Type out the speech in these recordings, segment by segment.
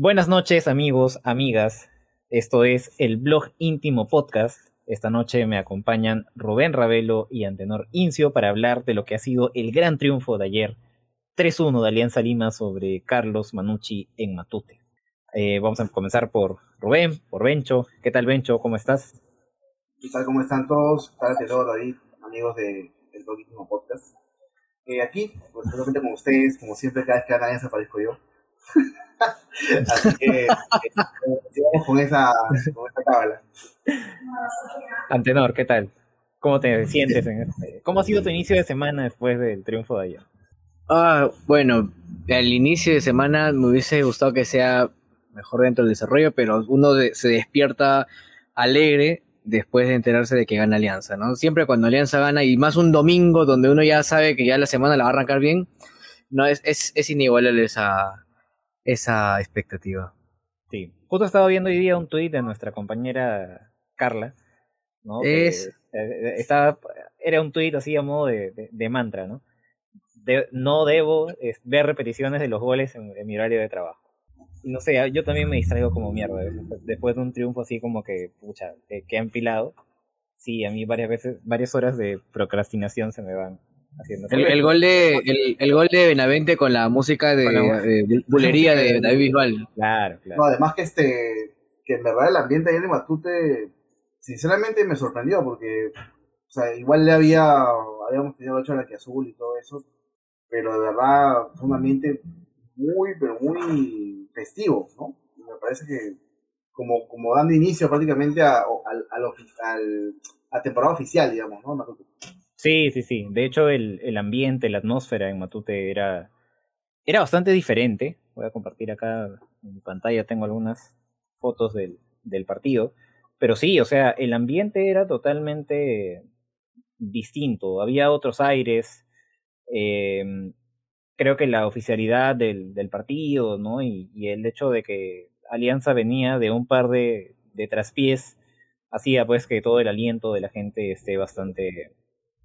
Buenas noches amigos, amigas. Esto es el blog íntimo podcast. Esta noche me acompañan Rubén Ravelo y Antenor Incio para hablar de lo que ha sido el gran triunfo de ayer, 3-1 de Alianza Lima sobre Carlos Manucci en Matute. Eh, vamos a comenzar por Rubén, por Bencho. ¿Qué tal Bencho? ¿Cómo estás? ¿Qué tal? ¿Cómo están todos? ¿Qué tal, David? Amigos del de blog íntimo podcast. Eh, aquí, pues, con ustedes, como siempre, cada vez que Alianza aparezco yo. Así que sigamos con esa, con esa tabla. Antenor, ¿qué tal? ¿Cómo te sientes? En este? ¿Cómo ha sido tu inicio de semana después del triunfo de ayer? Ah, bueno, al inicio de semana me hubiese gustado que sea mejor dentro del desarrollo, pero uno se despierta alegre después de enterarse de que gana Alianza, ¿no? Siempre cuando Alianza gana, y más un domingo donde uno ya sabe que ya la semana la va a arrancar bien, no es, es, es inigualable esa, esa expectativa. Sí, justo estaba viendo hoy día un tuit de nuestra compañera Carla, ¿no? Es... Eh, estaba, era un tuit así a modo de, de, mantra, ¿no? no debo ver repeticiones de los goles en, mi horario de trabajo. No sé, yo también me distraigo como mierda. Después de un triunfo así como que, pucha, que ha empilado. Sí, a mí varias veces, varias horas de procrastinación se me van. El, gol de el, gol de Benavente con la música de, bulería de David Bisbal. Claro, claro. además que este que en verdad el ambiente ahí de Matute sinceramente me sorprendió porque o sea, igual le había habíamos tenido hecho la que azul y todo eso, pero de verdad fue un ambiente muy pero muy festivo, ¿no? Me parece que como como dando inicio prácticamente a, al, al, a temporada oficial, digamos, ¿no? Matute. Sí, sí, sí. De hecho, el, el ambiente, la atmósfera en Matute era, era bastante diferente. Voy a compartir acá en mi pantalla, tengo algunas fotos del, del partido. Pero sí, o sea, el ambiente era totalmente distinto. Había otros aires. Eh, creo que la oficialidad del, del partido, ¿no? Y, y, el hecho de que Alianza venía de un par de, de traspiés hacía pues que todo el aliento de la gente esté bastante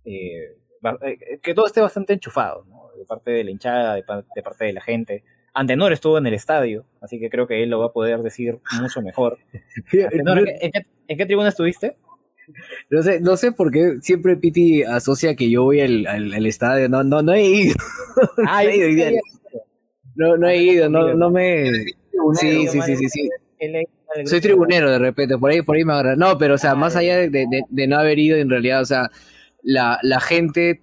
eh, eh, que todo esté bastante enchufado, ¿no? de parte de la hinchada, de, parte de la gente. Antenor estuvo en el estadio, así que creo que él lo va a poder decir mucho mejor. ¿en, qué, tribuna estuviste? No sé, no sé por qué siempre Piti asocia que yo voy al, al, estadio. No, no, no he ido. Ah, no, he ido no, no he ido, no, no me. Sí, sí, sí, sí, sí. Soy tribunero de repente, por ahí, por ahí me agarra. No, pero o sea, más allá de, de, de, no haber ido, en realidad, o sea, la, la gente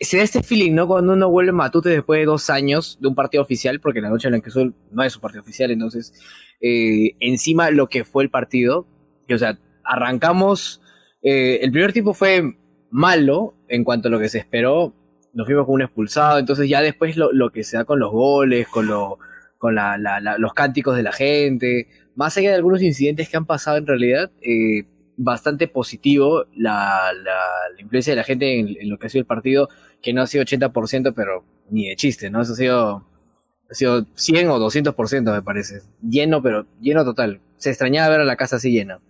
se da este feeling, ¿no? Cuando uno vuelve Matute después de dos años de un partido oficial, porque la noche en la que son no es un partido oficial, entonces, eh, encima lo que fue el partido, o sea, arrancamos, eh, el primer tiempo fue malo en cuanto a lo que se esperó, nos fuimos con un expulsado, entonces ya después lo, lo que se da con los goles, con, lo, con la, los cánticos de la gente, más allá de algunos incidentes que han pasado en realidad, eh, bastante positivo la, la, influencia de la gente en, lo que ha sido el partido, que no ha sido 80%, pero ni de chiste, ¿no? Eso ha sido, ha sido 100 o 200%, me parece. Lleno, pero lleno total. Se extrañaba ver a la casa así llena.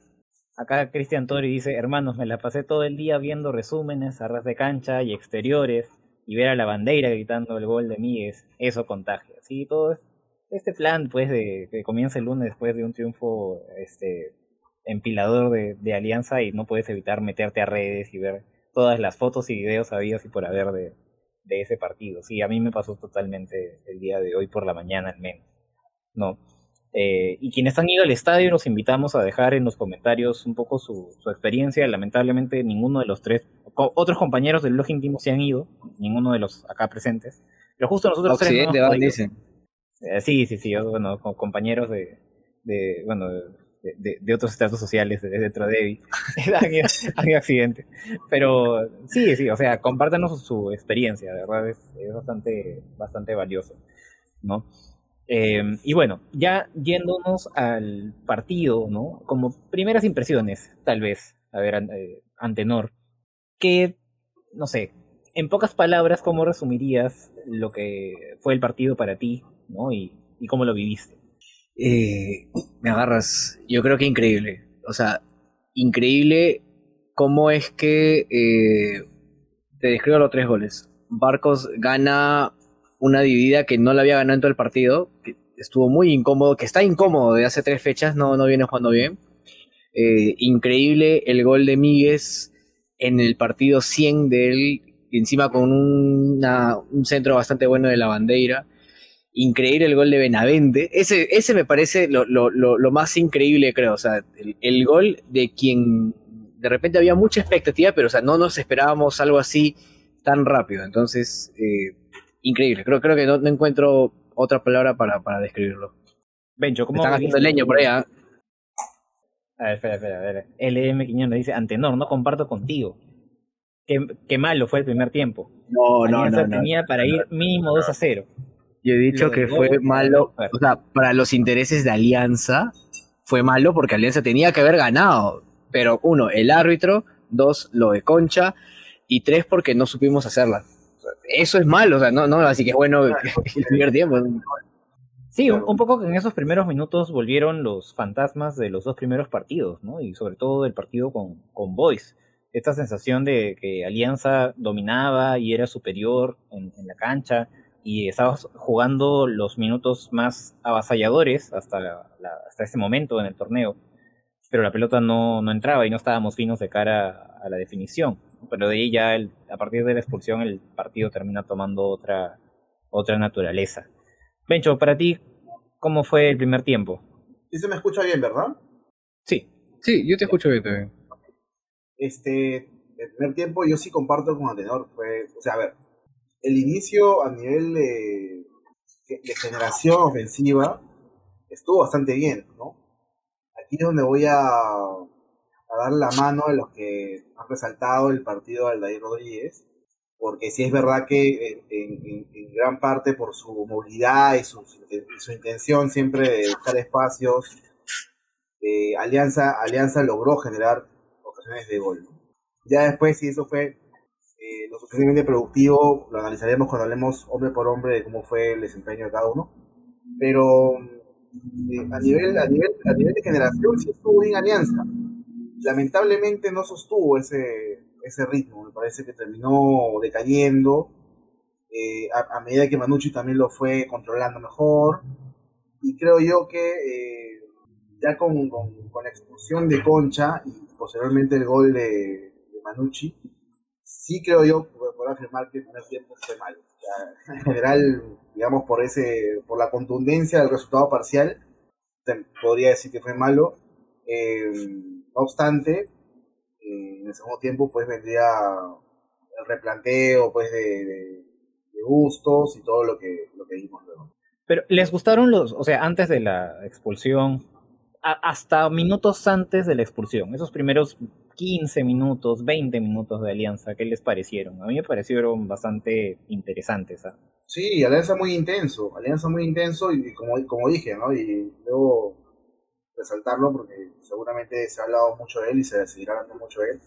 Acá Cristian Tori dice, hermanos, me la pasé todo el día viendo resúmenes a ras de cancha y exteriores y ver a la bandera gritando el gol de Míguez, eso contagia. Sí, todo este plan, pues, de que comienza el lunes después de un triunfo este, empilador de, de, Alianza y no puedes evitar meterte a redes y ver todas las fotos y videos habidos y por haber de, de ese partido. Sí, a mí me pasó totalmente el día de hoy por la mañana al menos. No. Eh, y quienes han ido al estadio los invitamos a dejar en los comentarios un poco su, su experiencia. Lamentablemente ninguno de los tres, otros compañeros del blog íntimo se han ido, ninguno de los acá presentes. Pero justo nosotros tres... No dicen. Eh, sí, sí, sí, bueno, compañeros de, de bueno, de, de, otros estratos sociales dentro de Evi. Pero sí, sí, o sea, compártanos su experiencia, de verdad es, bastante, bastante valioso, ¿no? Eh, y bueno, ya yéndonos al partido, ¿no? Como primeras impresiones, tal vez, a ver, eh, Antenor, que, no sé, en pocas palabras, ¿cómo resumirías lo que fue el partido para ti, ¿no? Y, y cómo lo viviste. Eh, me agarras, yo creo que increíble. O sea, increíble cómo es que eh, te describo los tres goles. Barcos gana una dividida que no la había ganado en todo el partido. estuvo muy incómodo, que está incómodo de hace tres fechas, no, no viene jugando bien. Eh, increíble el gol de Míguez en el partido 100 de él, encima con un centro bastante bueno de la bandera. Increíble el gol de Benavente. Ese, ese me parece lo, más increíble, creo. O sea, el, gol de quien de repente había mucha expectativa, pero o sea, no nos esperábamos algo así tan rápido. Entonces, eh, increíble. Creo, creo que no, encuentro otra palabra para, para describirlo. Bencho, ¿cómo Están haciendo leño por allá. A ver, espera, espera, a ver. LM Quiñones dice, Antenor, no comparto contigo. Qué, malo fue el primer tiempo. No, no, no, tenía para ir mínimo 2 a 0. Yo he dicho que fue malo, o sea, para los intereses de Alianza, fue malo porque Alianza tenía que haber ganado. Pero uno, el árbitro, dos, lo de Concha, y tres, porque no supimos hacerla. Eso es malo, o sea, no, no, así que es bueno el primer tiempo. Sí, un, poco que en esos primeros minutos volvieron los fantasmas de los dos primeros partidos, ¿no? Y sobre todo del partido con, con Boys. Esta sensación de que Alianza dominaba y era superior en, la cancha y estaba jugando los minutos más avasalladores hasta, hasta ese momento en el torneo. Pero la pelota no, no entraba y no estábamos finos de cara a la definición. Pero de ahí ya, a partir de la expulsión, el partido termina tomando otra, otra naturaleza. Bencho, para ti, ¿cómo fue el primer tiempo? Sí se me escucha bien, ¿verdad? Sí. Sí, yo te escucho bien también. Este, el primer tiempo yo sí comparto con Atenor. Fue, o sea, a ver, el inicio a nivel de, generación ofensiva estuvo bastante bien, ¿no? Aquí es donde voy a, dar la mano a los que han resaltado el partido de Aldair Rodríguez porque sí es verdad que en, gran parte por su movilidad y su, intención siempre de buscar espacios, eh, Alianza, Alianza logró generar ocasiones de gol. Ya después, si eso fue eh, lo suficientemente productivo, lo analizaremos cuando hablemos hombre por hombre de cómo fue el desempeño de cada uno. Pero eh, a, nivel, a, nivel, a nivel de generación sí estuvo bien Alianza. Lamentablemente no sostuvo ese, ese ritmo. Me parece que terminó decayendo eh, a, medida que Manucci también lo fue controlando mejor. Y creo yo que eh, ya con, con, la expulsión de Concha y posteriormente el gol de, Manucci, sí creo yo puedo afirmar que el primer tiempo fue malo. en general, digamos, por, ese, por la contundencia del resultado parcial, podría decir que fue malo. Eh, no obstante, en el segundo tiempo pues vendría el replanteo pues de, gustos y todo lo que, lo que vimos luego. Pero les gustaron los, o sea, antes de la expulsión, hasta minutos antes de la expulsión, esos primeros 15 minutos, 20 minutos de Alianza, ¿qué les parecieron? A mí me parecieron bastante interesantes. ¿ah? Sí, Alianza muy intenso, Alianza muy intenso y, como, como dije, ¿no? Y luego resaltarlo porque seguramente se ha hablado mucho de él y se seguirá hablando mucho de él.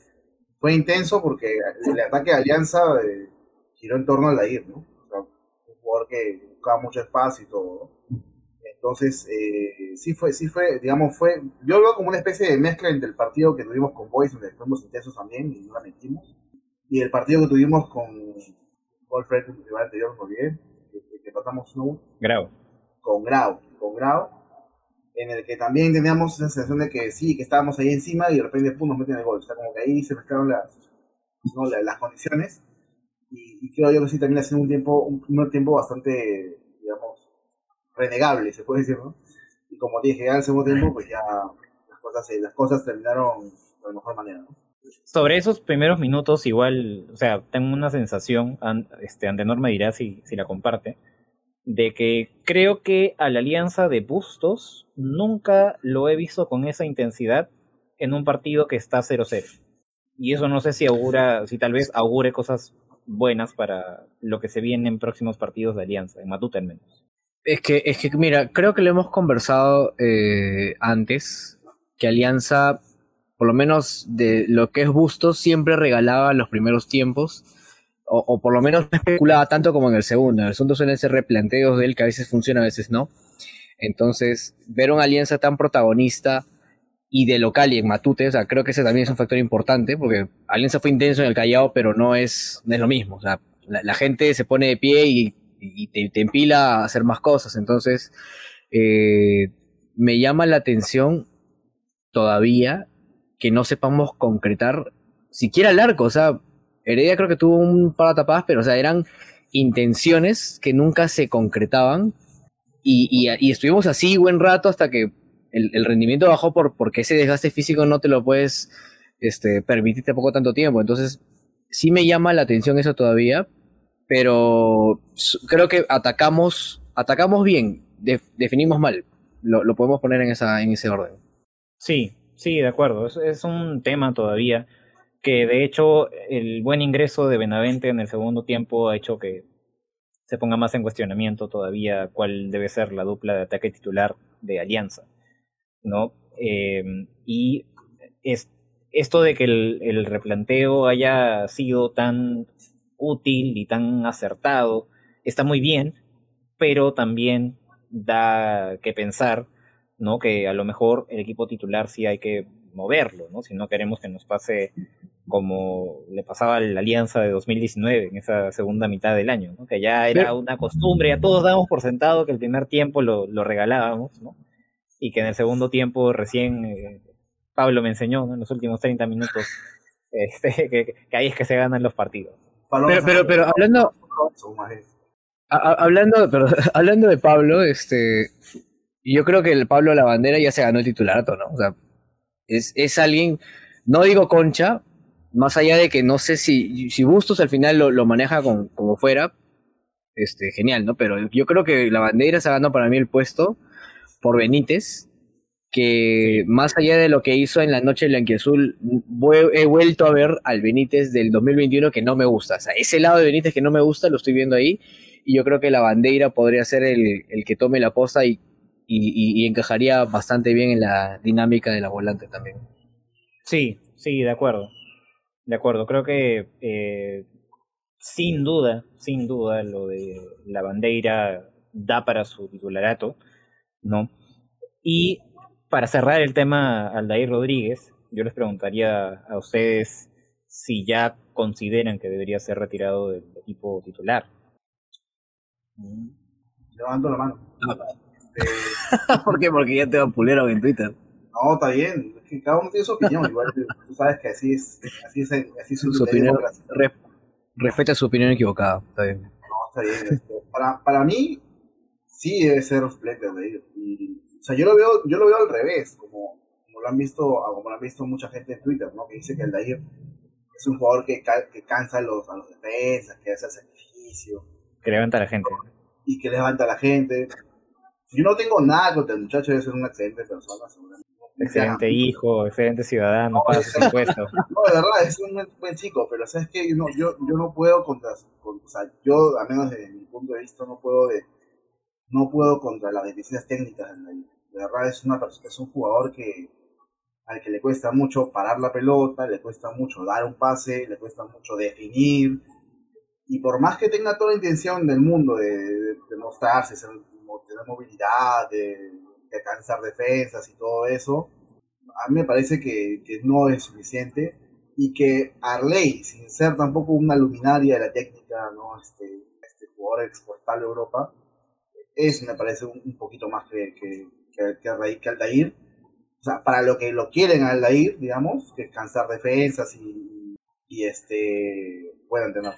Fue intenso porque el ataque de Alianza eh, giró en torno al Lair, ¿no? un jugador que buscaba mucho espacio y todo. Entonces, eh, sí fue, sí fue, digamos, fue, yo lo veo como una especie de mezcla entre el partido que tuvimos con Boys, donde fuimos intensos también y no la metimos, y el partido que tuvimos con Wolfred, el rival anterior, no olvidé, que, que, pasamos uno. Grau. Con Grau, con Grau en el que también teníamos esa sensación de que sí, que estábamos ahí encima y de repente pum, nos meten el gol. O sea, como que ahí se mezclaron las, ¿no? las, condiciones. Y, creo yo que sí también ha sido un tiempo, un primer tiempo bastante, renegable, se puede decir, ¿no? Y como dije, el segundo tiempo, pues ya las cosas, las cosas terminaron de la mejor manera, ¿no? Sobre esos primeros minutos, igual, o sea, tengo una sensación, este, Antenor me dirá si, si la comparte, de que creo que a la alianza de Bustos nunca lo he visto con esa intensidad en un partido que está 0-0. Y eso no sé si augura, si tal vez augure cosas buenas para lo que se viene en próximos partidos de Alianza, en Matute al menos. Es que, es que mira, creo que lo hemos conversado eh, antes, que Alianza, por lo menos de lo que es Bustos, siempre regalaba los primeros tiempos o, por lo menos no especulaba tanto como en el segundo. En el segundo suelen ser replanteos de él que a veces funciona, a veces no. Entonces, ver una alianza tan protagonista y de local y en Matute, o sea, creo que ese también es un factor importante, porque Alianza fue intenso en el Callao, pero no es, no es lo mismo. O sea, la, gente se pone de pie y, te, empila a hacer más cosas. Entonces, eh, me llama la atención todavía que no sepamos concretar siquiera el arco. O sea, Heredia creo que tuvo un par de tapadas, pero o sea, eran intenciones que nunca se concretaban. Y, estuvimos así buen rato hasta que el, rendimiento bajó por, porque ese desgaste físico no te lo puedes este, permitir tampoco tanto tiempo. Entonces, sí me llama la atención eso todavía, pero creo que atacamos, atacamos bien, definimos mal. Lo, lo, podemos poner en, esa, en ese orden. Sí, sí, de acuerdo. Es, es un tema todavía que de hecho el buen ingreso de Benavente en el segundo tiempo ha hecho que se ponga más en cuestionamiento todavía cuál debe ser la dupla de ataque titular de Alianza, ¿no? Eh, y es, esto de que el, el, replanteo haya sido tan útil y tan acertado está muy bien, pero también da que pensar, ¿no? Que a lo mejor el equipo titular sí hay que moverlo, ¿no? Si no queremos que nos pase como le pasaba a la Alianza de 2019, en esa segunda mitad del año, ¿no? Que ya era una costumbre, ya todos dábamos por sentado que el primer tiempo lo, lo regalábamos, ¿no? Y que en el segundo tiempo recién eh, Pablo me enseñó, ¿no? En los últimos 30 minutos, este, que, ahí es que se ganan los partidos. Pero, pero, pero hablando... hablando, pero, hablando de Pablo, este, yo creo que el Pablo Lavandera ya se ganó el titulato, ¿no? O sea, es, es alguien, no digo concha, más allá de que no sé si, si Bustos al final lo, maneja como fuera, este, genial, ¿no? Pero yo creo que la bandera se ha ganado para mí el puesto por Benítez, que más allá de lo que hizo en la noche blanquiazul, he vuelto a ver al Benítez del 2021 que no me gusta. O sea, ese lado de Benítez que no me gusta lo estoy viendo ahí, y yo creo que la bandera podría ser el, el que tome la posta y y, encajaría bastante bien en la dinámica de la volante también. Sí, sí, de acuerdo. De acuerdo, creo que eh, sin duda, sin duda, lo de la bandera da para su titularato, ¿no? Y para cerrar el tema Aldair Rodríguez, yo les preguntaría a ustedes si ya consideran que debería ser retirado del equipo titular. Levanto la mano. Este, ¿Por qué? Porque ya te vapulearon en Twitter. No, está bien. Es que cada uno tiene su opinión. Igual tú sabes que así es, así es, así es su, opinión. respeta su opinión equivocada. Está bien. No, está bien. Este, para, para mí, sí debe ser suplente de Y, sea, yo lo veo, yo lo veo al revés, como, como lo han visto, como lo han visto mucha gente en Twitter, ¿no? Que dice que el Dair es un jugador que, que cansa a los, a los defensas, que hace el sacrificio. Que levanta a la gente. Y que levanta a la gente. Yo no tengo nada contra el muchacho, debe ser una excelente persona, seguramente. Excelente hijo, excelente ciudadano, no, sus impuestos. No, de verdad, es un buen, chico, pero sabes que yo no, yo, yo no puedo contra, o sea, yo, a menos desde mi punto de vista, no puedo de, no puedo contra las deficiencias técnicas de verdad es una es un jugador que al que le cuesta mucho parar la pelota, le cuesta mucho dar un pase, le cuesta mucho definir, y por más que tenga toda la intención del mundo de, de mostrarse, ser tener movilidad, de, de, alcanzar defensas y todo eso, a mí me parece que, que, no es suficiente y que Arley, sin ser tampoco una luminaria de la técnica, ¿no? este, este jugador exportable a Europa, eso me parece un, poquito más que, que, que Aldair. O sea, para lo que lo quieren Aldair, digamos, que es cansar defensas y, y este, pueden tener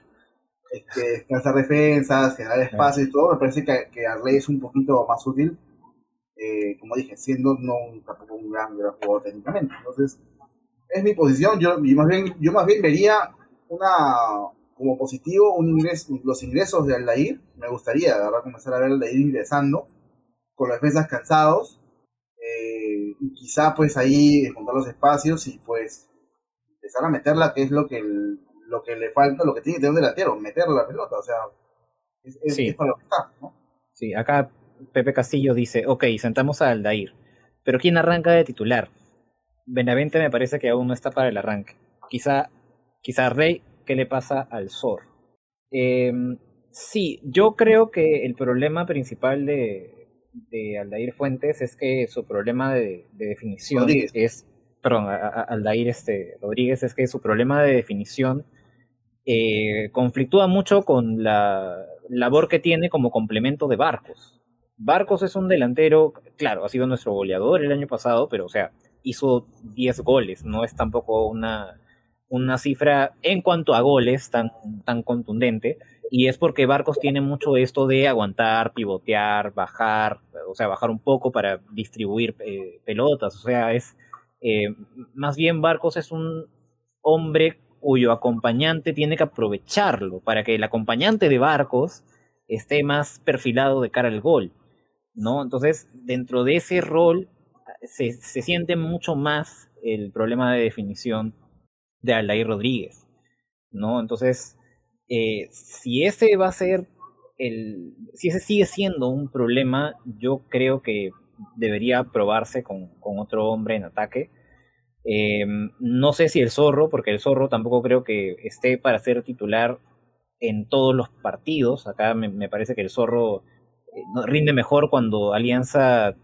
este, descansar defensas, generar espacio y todo, me parece que, que Arley es un poquito más útil, eh, como dije, siendo no tampoco un gran, gran jugador técnicamente. Entonces, es mi posición, yo, más bien, yo más bien vería una como positivo un ingreso, los ingresos de Aldair, me gustaría de verdad comenzar a ver Aldair ingresando, con los defensas cansados, eh, y quizá pues ahí encontrar los espacios y pues empezar a meterla, que es lo que el, lo que le falta, lo que tiene que tener un delantero, meterle la pelota, o sea, es, para lo que está, ¿no? Sí, acá Pepe Castillo dice, ok, sentamos a Aldair, pero ¿quién arranca de titular? Benavente me parece que aún no está para el arranque. Quizá, quizá Rey, ¿qué le pasa al Zor? Em, sí, yo creo que el problema principal de, de Aldair Fuentes es que su problema de, definición es, perdón, Aldair este, Rodríguez es que su problema de definición eh, conflictúa mucho con la labor que tiene como complemento de barcos, Barcos es un delantero, claro, ha sido nuestro goleador el año pasado, pero o sea, hizo 10 goles, no es tampoco una, una cifra en cuanto a goles tan, tan contundente, y es porque Barcos tiene mucho esto de aguantar, pivotear, bajar, o sea, bajar un poco para distribuir eh, pelotas, o sea, es eh, más bien Barcos es un hombre cuyo acompañante tiene que aprovecharlo para que el acompañante de Barcos esté más perfilado de cara al gol, ¿no? Entonces, dentro de ese rol se, se siente mucho más el problema de definición de Aldair Rodríguez, ¿no? Entonces, eh, si ese va a ser el, si ese sigue siendo un problema, yo creo que debería probarse con, con otro hombre en ataque. Eh, no sé si el zorro, porque el zorro tampoco creo que esté para ser titular en todos los partidos. Acá me, parece que el zorro eh, rinde mejor cuando Alianza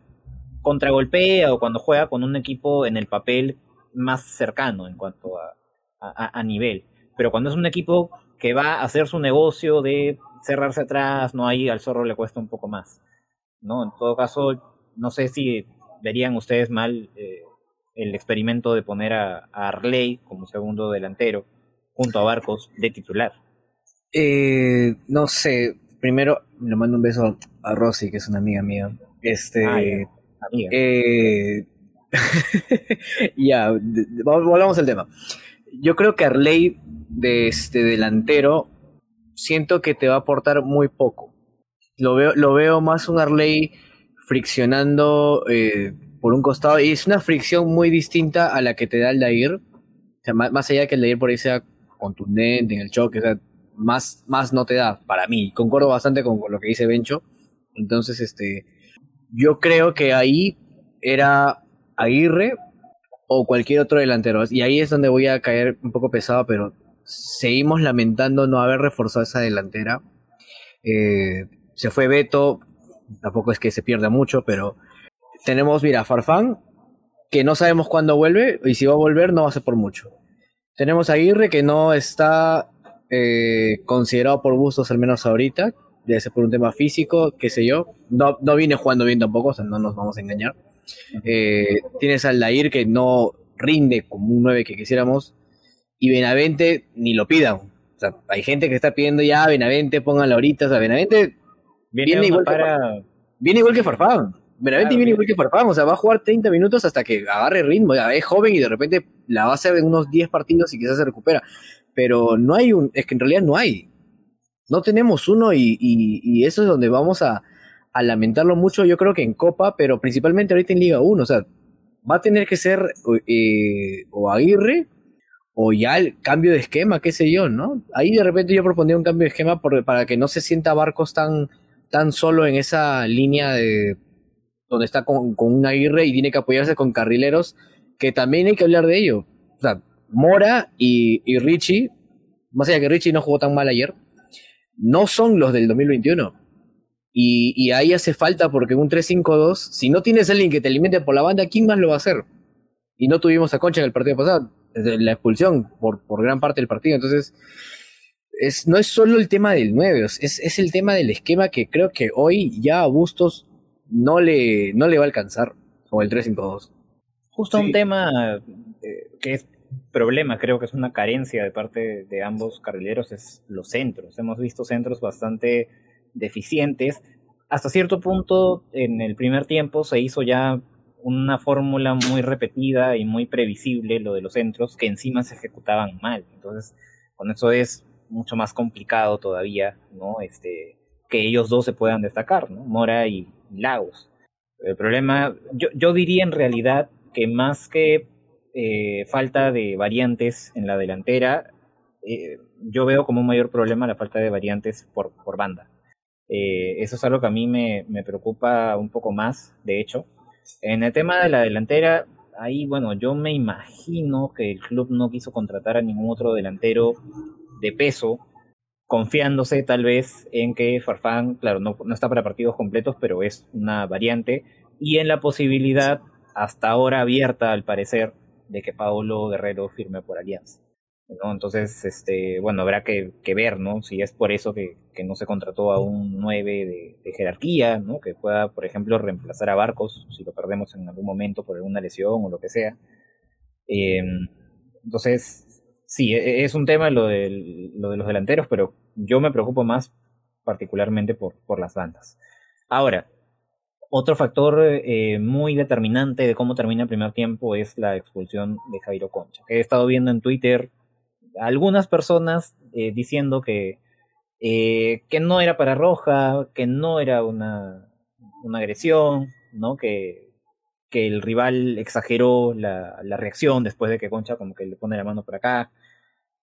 contragolpea o cuando juega con un equipo en el papel más cercano en cuanto a, a, nivel. Pero cuando es un equipo que va a hacer su negocio de cerrarse atrás, no ahí al zorro le cuesta un poco más. ¿no? En todo caso, no sé si verían ustedes mal eh, el experimento de poner a, Arley como segundo delantero junto a Barcos de titular. Eh, no sé, primero le mando un beso a Rosy, que es una amiga mía. Este, ah, ya. Eh, ya, volvamos al tema yo creo que Arley de este delantero siento que te va a aportar muy poco. Lo veo, lo veo más un Arley friccionando eh, por un costado y es una fricción muy distinta a la que te da el Dair. O sea, más, allá de que el Dair por ahí sea contundente en el choque, más, más no te da para mí. Concuerdo bastante con, con lo que dice Bencho. Entonces, este, yo creo que ahí era Aguirre o cualquier otro delantero. Y ahí es donde voy a caer un poco pesado, pero seguimos lamentando no haber reforzado esa delantera. Eh, se fue Beto, tampoco es que se pierda mucho, pero tenemos, mira, Farfán, que no sabemos cuándo vuelve, y si va a volver no va a ser por mucho. Tenemos a Aguirre, que no está eh, considerado por gustos, al menos ahorita, debe ser por un tema físico, qué sé yo. No, no viene jugando bien tampoco, o sea, no nos vamos a engañar. Eh, tienes al Dair que no rinde como un 9 que quisiéramos. Y Benavente ni lo pidan. O sea, hay gente que está pidiendo ya Benavente, pónganlo ahorita. O sea, Benavente viene, igual, que, viene igual que Farfán. Benavente viene igual que Farfán. O sea, va a jugar 30 minutos hasta que agarre ritmo. es joven y de repente la va a hacer en unos 10 partidos y quizás se recupera. Pero no hay un. Es que en realidad no hay. No tenemos uno y eso es donde vamos a, a lamentarlo mucho, yo creo que en Copa, pero principalmente ahorita en Liga 1. O sea, va a tener que ser eh, o Aguirre o ya el cambio de esquema, qué sé yo, ¿no? Ahí de repente yo proponía un cambio de esquema para que no se sienta Barcos tan, tan solo en esa línea de donde está con, un Aguirre y tiene que apoyarse con carrileros, que también hay que hablar de ello. O sea, Mora y, y Richie, más allá que Richie no jugó tan mal ayer, no son los del 2021 y, ahí hace falta porque un 3-5-2, si no tienes alguien que te alimente por la banda, ¿quién más lo va a hacer? Y no tuvimos a Concha en el partido pasado, la expulsión por, por gran parte del partido. Entonces, es, no es solo el tema del 9, es, es el tema del esquema que creo que hoy ya a Bustos no le, no le va a alcanzar, o el 3-5-2. Justo un tema eh, que es problema, creo que es una carencia de parte de ambos carrileros, es los centros. Hemos visto centros bastante deficientes. Hasta cierto punto, en el primer tiempo se hizo ya una fórmula muy repetida y muy previsible, lo de los centros, que encima se ejecutaban mal. Entonces, con eso es mucho más complicado todavía, ¿no? Este, que ellos dos se puedan destacar, ¿no? Mora y Lagos. El problema, yo, yo diría en realidad que más que eh, falta de variantes en la delantera, eh, yo veo como un mayor problema la falta de variantes por, por banda. Eh, eso es algo que a mí me, me, preocupa un poco más, de hecho. En el tema de la delantera, ahí, bueno, yo me imagino que el club no quiso contratar a ningún otro delantero de peso, confiándose tal vez en que Farfán, claro, no, no está para partidos completos, pero es una variante, y en la posibilidad, hasta ahora abierta al parecer, de que Paolo Guerrero firme por Alianza. Entonces, este, bueno, habrá que, ver, ¿no? Si es por eso que, no se contrató a un 9 de, jerarquía, ¿no? Que pueda, por ejemplo, reemplazar a Barcos si lo perdemos en algún momento por alguna lesión o lo que sea. Em, entonces, sí, e, es un tema lo de, lo de los delanteros, pero yo me preocupo más particularmente por, por las bandas. Ahora, otro factor eh, muy determinante de cómo termina el primer tiempo es la expulsión de Jairo Concha. He estado viendo en Twitter algunas personas eh, diciendo que, eh, que no era para roja, que no era una, una agresión, ¿no? Que, que el rival exageró la, la, reacción después de que Concha como que le pone la mano por acá,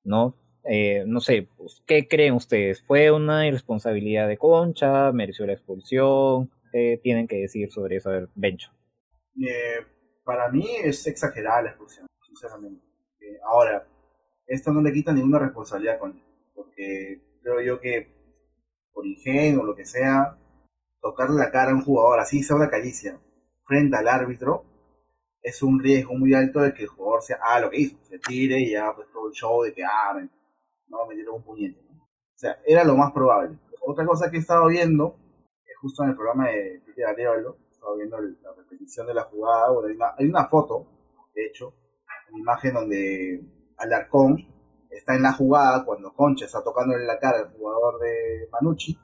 ¿no? Eh, no sé, pues, ¿qué creen ustedes? ¿Fue una irresponsabilidad de Concha? ¿Mereció la expulsión? ¿Qué tienen que decir sobre eso? Ver, Bencho. para mí es exagerada la expulsión, sinceramente. ahora, esto no le quita ninguna responsabilidad con porque creo yo que por ingenio o lo que sea, tocarle la cara a un jugador así sea una caricia frente al árbitro es un riesgo muy alto de que el jugador sea, ah, lo que hizo, se tire y ya pues todo el show de que, ah, me, no, me dieron un puñete. O sea, era lo más probable. Otra cosa que he estado viendo, es justo en el programa de Twitter Arevalo, estaba viendo la repetición de la jugada, una, hay una foto, de hecho, una imagen donde Alarcón está en la jugada cuando Concha está tocándole la cara al jugador de Manucci.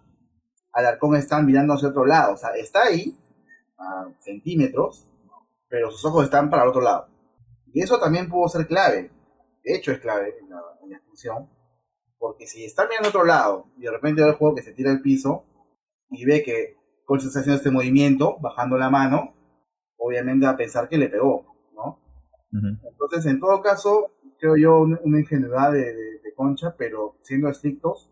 Alarcón está mirando hacia otro lado, o sea, está ahí, a centímetros, pero sus ojos están para el otro lado. Y eso también pudo ser clave, de hecho es clave en la, expulsión, porque si está mirando a otro lado y de repente ve el juego que se tira al piso y ve que Concha está haciendo este movimiento, bajando la mano, obviamente va a pensar que le pegó, ¿no? Entonces, en todo caso, creo yo, una ingenuidad de, Concha, pero siendo estrictos,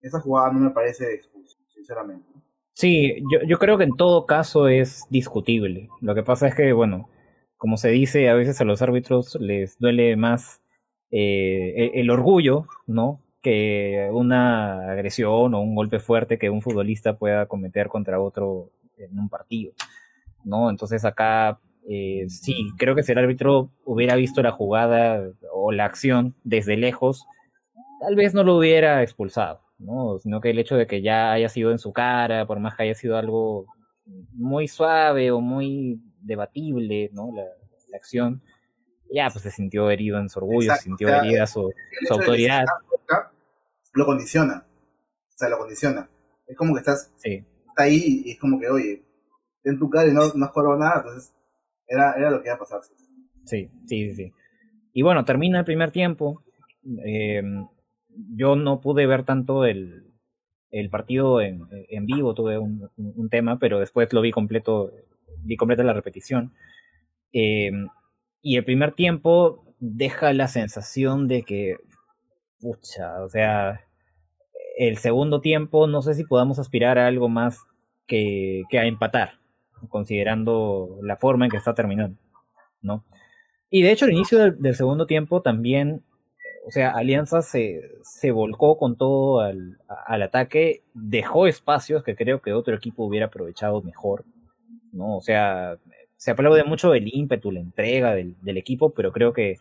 esa jugada no me parece expulsión, sinceramente. Sí, yo, yo creo que en todo caso es discutible. Lo que pasa es que, bueno, como se dice, a veces a los árbitros les duele más eh, e, el, orgullo, ¿no? Que una agresión o un golpe fuerte que un futbolista pueda cometer contra otro en un partido, ¿no? Entonces acá eh, sí, creo que si el árbitro hubiera visto la jugada o la acción desde lejos, tal vez no lo hubiera expulsado, ¿no? Sino que el hecho de que ya haya sido en su cara, por más que haya sido algo muy suave o muy debatible, ¿no? La, acción, ya pues se sintió herido en su orgullo, se sintió herida su, su autoridad. Lo condiciona, o sea, lo condiciona. Es como que estás está ahí y es como que, oye, en tu cara y no, no has nada, entonces era, era lo que iba a pasar. Sí, sí, sí. Y bueno, termina el primer tiempo. Eh, yo no pude ver tanto el, el partido en, en, vivo, tuve un, un, tema, pero después lo vi completo, vi completa la repetición. Eh, y el primer tiempo deja la sensación de que, pucha, o sea, el segundo tiempo no sé si podamos aspirar a algo más que, que a empatar considerando la forma en que está terminando, ¿no? Y de hecho, al inicio del, segundo tiempo también, o sea, Alianza se, volcó con todo al, ataque, dejó espacios que creo que otro equipo hubiera aprovechado mejor, ¿no? O sea, se aplaude mucho el ímpetu, la entrega del, del equipo, pero creo que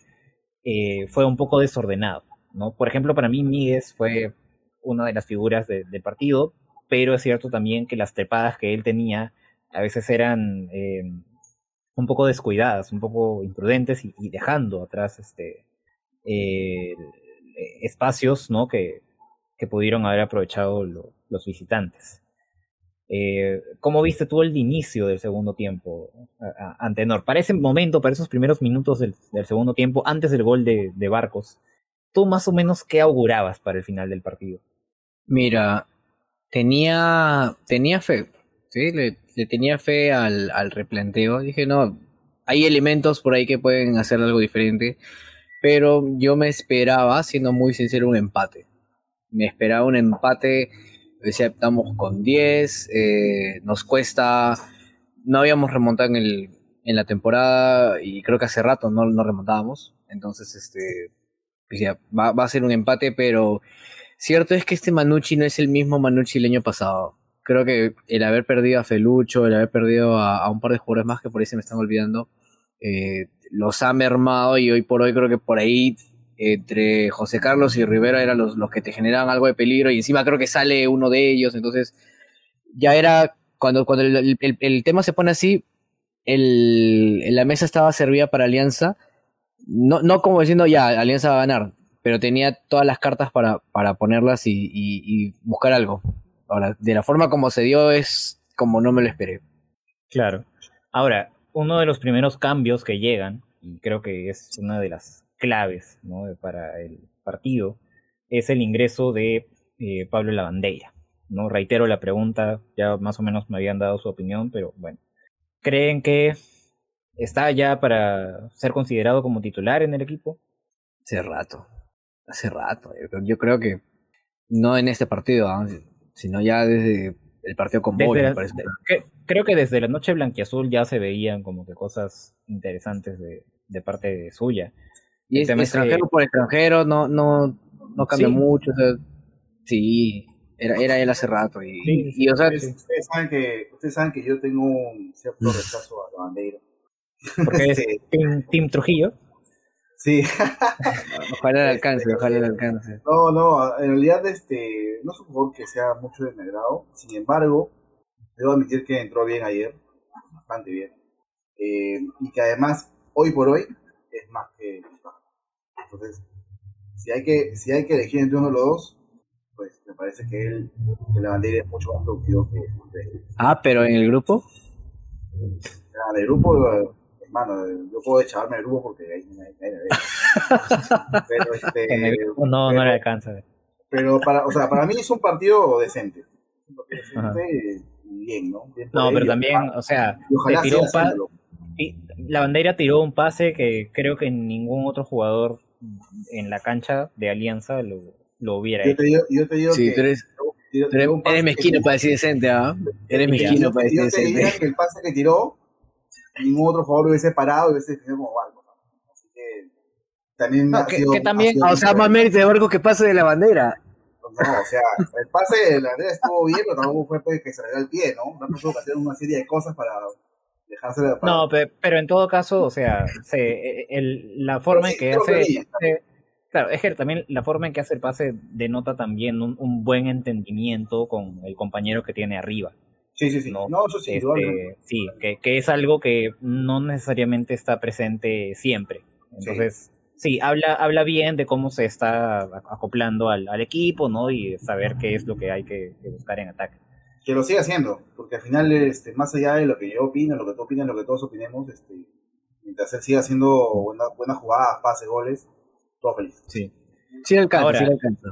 eh, fue un poco desordenado, ¿no? Por ejemplo, para mí Míguez fue una de las figuras del partido, pero es cierto también que las trepadas que él tenía a veces eran eh, un poco descuidadas, un poco imprudentes y, dejando atrás este, eh, espacios ¿no? que, que, pudieron haber aprovechado los visitantes. Eh, ¿Cómo viste tú el inicio del segundo tiempo, Antenor? Para ese momento, para esos primeros minutos del, segundo tiempo, antes del gol de, de, Barcos, ¿tú más o menos qué augurabas para el final del partido? Mira, tenía, tenía fe, Le, tenía fe al, replanteo. Dije, no, hay elementos por ahí que pueden hacer algo diferente, pero yo me esperaba, siendo muy sincero, un empate. Me esperaba un empate, decía, estamos con 10, eh, nos cuesta, no habíamos remontado en, el, en la temporada y creo que hace rato no, no remontábamos, entonces este, decía, va, va a ser un empate, pero cierto es que este Manucci no es el mismo Manucci el año pasado creo que el haber perdido a Felucho, el haber perdido a, un par de jugadores más que por ahí se me están olvidando, eh, los ha mermado y hoy por hoy creo que por ahí entre José Carlos y Rivera eran los, los que te generaban algo de peligro y encima creo que sale uno de ellos, entonces ya era, cuando, cuando el, tema se pone así, el, la mesa estaba servida para Alianza, no, no como diciendo ya, Alianza va a ganar, pero tenía todas las cartas para, para ponerlas y, buscar algo. Ahora, de la forma como se dio es como no me lo esperé. Claro. Ahora, uno de los primeros cambios que llegan, y creo que es una de las claves ¿no? para el partido, es el ingreso de eh, Pablo Lavandeira. ¿no? Reitero la pregunta, ya más o menos me habían dado su opinión, pero bueno. ¿Creen que está ya para ser considerado como titular en el equipo? Hace rato, hace rato. Yo creo que no en este partido. Sino ya desde el partido con Boy, creo que desde la noche blanquiazul ya se veían como que cosas interesantes de, de parte suya. Y es, extranjero por extranjero, no, no, no cambia mucho. sí, era, era él hace rato. Y, y, o sea, ustedes, saben que, ustedes saben que yo tengo un cierto rechazo a la bandera. Porque es team, Trujillo. Sí. ojalá le alcance, ojalá le alcance. No, no, en realidad este, no es un jugador que sea mucho de mi agrado. Sin embargo, debo admitir que entró bien ayer, bastante bien. Eh, y que además, hoy por hoy, es más que Entonces, si hay que, si hay que elegir entre uno de los dos, pues me parece que él, que la bandera es mucho más productivo que Ah, pero en el grupo. Ah, en el grupo, hermano, yo puedo echarme el grupo porque ahí me, Pero este. No, no le alcanza. Pero para, o sea, para mí es un partido decente. Un partido decente bien, ¿no? no, pero también, o sea, tiró un pase, la bandera tiró un pase que creo que ningún otro jugador en la cancha de Alianza lo, lo hubiera yo te hecho. yo te digo sí, que, tú eres, eres, mezquino para decir decente, ¿ah? Eres mezquino para decir decente. Yo te diría que el pase que tiró, ningún otro jugador hubiese parado y hubiese definido como Barco. Así que también no, que, que, también, o sea, más mérito de Barco que pase de la bandera. No, o sea, el pase de la bandera estuvo bien, pero tampoco fue pues, que se le dio el pie, ¿no? No tuvo que hacer una serie de cosas para dejarse de No, pero, en todo caso, o sea, se, el, la forma en que hace... Claro, es que también la forma en que hace el pase denota también un, un buen entendimiento con el compañero que tiene arriba. Sí, sí, sí. No, eso sí, este, sí que, que, es algo que no necesariamente está presente siempre. Entonces, sí, habla, habla bien de cómo se está acoplando al, al, equipo, ¿no? Y saber qué es lo que hay que, buscar en ataque. Que lo siga haciendo, porque al final, este, más allá de lo que yo opino, lo que tú opinas, lo que todos opinemos, este, mientras él siga haciendo buenas buena jugadas, pases, goles, todo feliz. Sí. Sí alcanza, sí alcanza.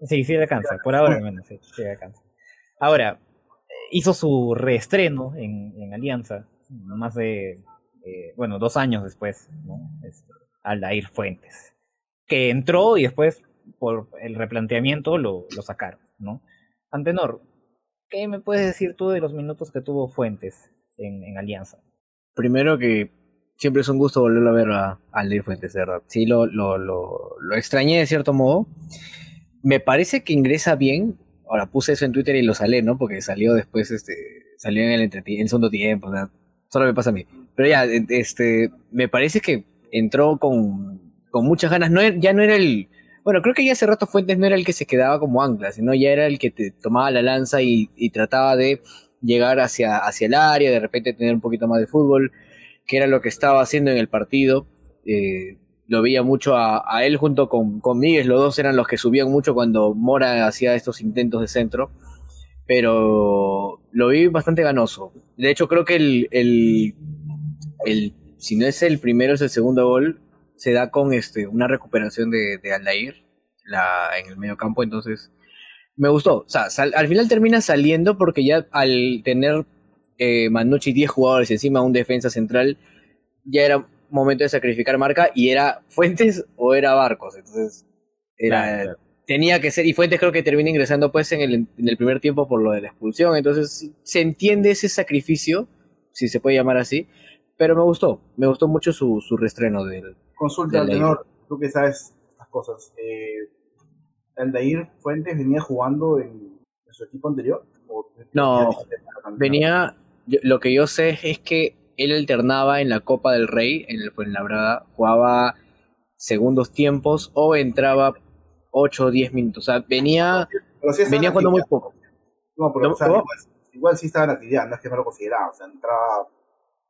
Sí, sí alcanza, por ahora menos, sí, sí alcanza. Ahora, hizo su reestreno en, Alianza, más de, eh, bueno, dos años después, ¿no? Este, Aldair Fuentes, que entró y después, por el replanteamiento, lo, lo sacaron, ¿no? Antenor, ¿qué me puedes decir tú de los minutos que tuvo Fuentes en, Alianza? Primero que siempre es un gusto volverlo a ver a, Aldair Fuentes, ¿verdad? Sí, lo, lo, lo, lo extrañé de cierto modo. Me parece que ingresa bien, Ahora puse eso en Twitter y lo salé, ¿no? Porque salió después, este, salió en el, en segundo tiempo, o sea, solo me pasa a mí. Pero ya, este, me parece que entró con, con muchas ganas. No, ya no era el, bueno, creo que ya hace rato Fuentes no era el que se quedaba como ancla, sino ya era el que te tomaba la lanza y, y trataba de llegar hacia, hacia el área, de repente tener un poquito más de fútbol, que era lo que estaba haciendo en el partido. Eh, lo veía mucho a, él junto con, con Miguel, los dos eran los que subían mucho cuando Mora hacía estos intentos de centro, pero lo vi bastante ganoso. De hecho, creo que el, el, el si no es el primero, es el segundo gol, se da con este, una recuperación de, de Aldair en el medio campo, entonces me gustó. O sea, al final termina saliendo porque ya al tener eh, Manucci 10 jugadores encima un defensa central, ya era momento de sacrificar marca y era Fuentes o era Barcos. Entonces, era, tenía que ser, y Fuentes creo que termina ingresando pues en el, en el primer tiempo por lo de la expulsión. Entonces, se entiende ese sacrificio, si se puede llamar así, pero me gustó, me gustó mucho su, su restreno del. Consulta al tenor, tú que sabes estas cosas. Eh, ¿Aldair Fuentes venía jugando en, su equipo anterior? no, venía. lo que yo sé es que él alternaba en la Copa del Rey, en el Fuenlabrada, jugaba segundos tiempos o entraba 8 o 10 minutos. O sea, venía, venía cuando muy poco. No, pero igual, sí estaba en actividad, no es que no lo consideraba, o sea, entraba...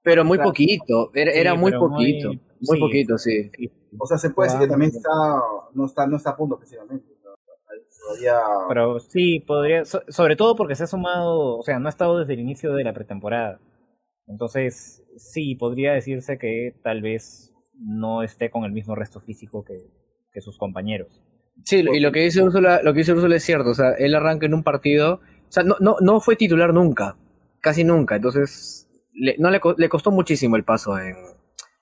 Pero muy poquito, era, muy poquito, muy, poquito, sí. O sea, se puede decir que también está, no está, no está a punto precisamente. Pero sí, podría, sobre todo porque se ha sumado, o sea, no ha estado desde el inicio de la pretemporada. Entonces, sí, podría decirse que tal vez no esté con el mismo resto físico que, que sus compañeros. Sí, y lo que dice Úrsula, lo que dice Úrsula es cierto, o sea, él arranca en un partido, o sea, no, no, no fue titular nunca, casi nunca, entonces le, no le, le costó muchísimo el paso en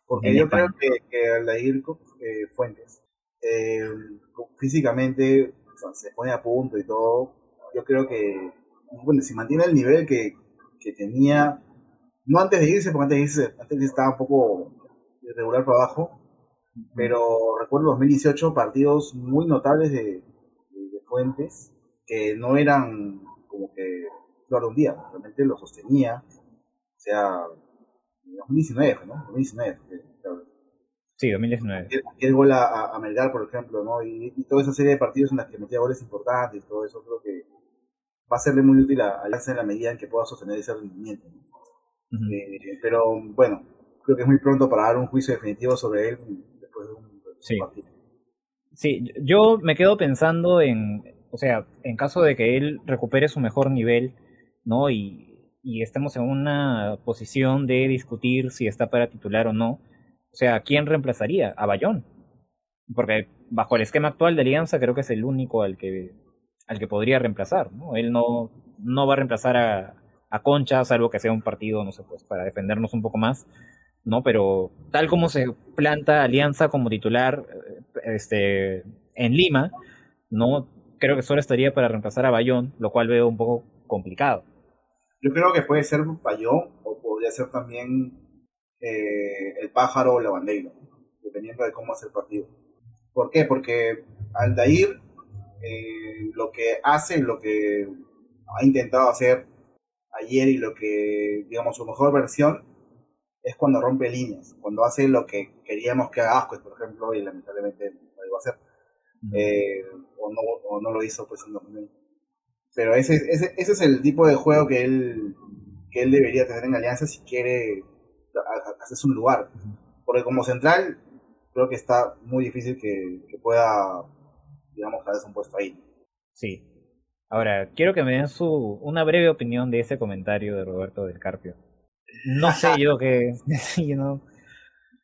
Porque yo creo que, que Aldair eh, Fuentes, eh, físicamente se pone a punto y todo, yo creo que, bueno, si mantiene el nivel que, que tenía, no antes de irse, porque antes de irse, antes estaba un poco irregular para abajo, pero recuerdo 2018 partidos muy notables de, Fuentes que no eran como que flor de un día, realmente lo sostenía, o sea, 2019, ¿no? 2019. Sí, 2019. El gol a, a, Melgar, por ejemplo, ¿no? Y, toda esa serie de partidos en las que metía goles importantes, todo eso creo que va a serle muy útil a Alianza en la medida en que pueda sostener ese rendimiento. Eh, pero bueno, creo que es muy pronto para dar un juicio definitivo sobre él sí. Sí, yo me quedo pensando en, o sea, en caso de que él recupere su mejor nivel, ¿no? Y, y estemos en una posición de discutir si está para titular o no. O sea, ¿quién reemplazaría? A Bayón. Porque bajo el esquema actual de Alianza creo que es el único al que, al que podría reemplazar, ¿no? Él no, no va a reemplazar a, a Concha, salvo que sea un partido, no sé, pues para defendernos un poco más. ¿no? Pero tal como se planta Alianza como titular eh, este, en Lima, ¿no? Creo que solo estaría para reemplazar a Bayón, lo cual veo un poco complicado. Yo creo que puede ser Bayón o podría ser también eh, el pájaro o la bandera, dependiendo de cómo hace el partido. ¿Por qué? Porque Aldair eh, lo que hace, lo que ha intentado hacer ayer y lo que, digamos, su mejor versión es cuando rompe líneas, cuando hace lo que queríamos que haga Ascuez, por ejemplo, y lamentablemente no lo iba a hacer. Eh, o, no, o no lo hizo pues en 2020. Pero ese, ese, ese es el tipo de juego que él, que él debería tener en Alianza si quiere hacerse un lugar. Porque como central, creo que está muy difícil que, que pueda, digamos, darse un puesto ahí. Sí. Ahora, quiero que me den su, una breve opinión de ese comentario de Roberto del Carpio. No sé yo que. no.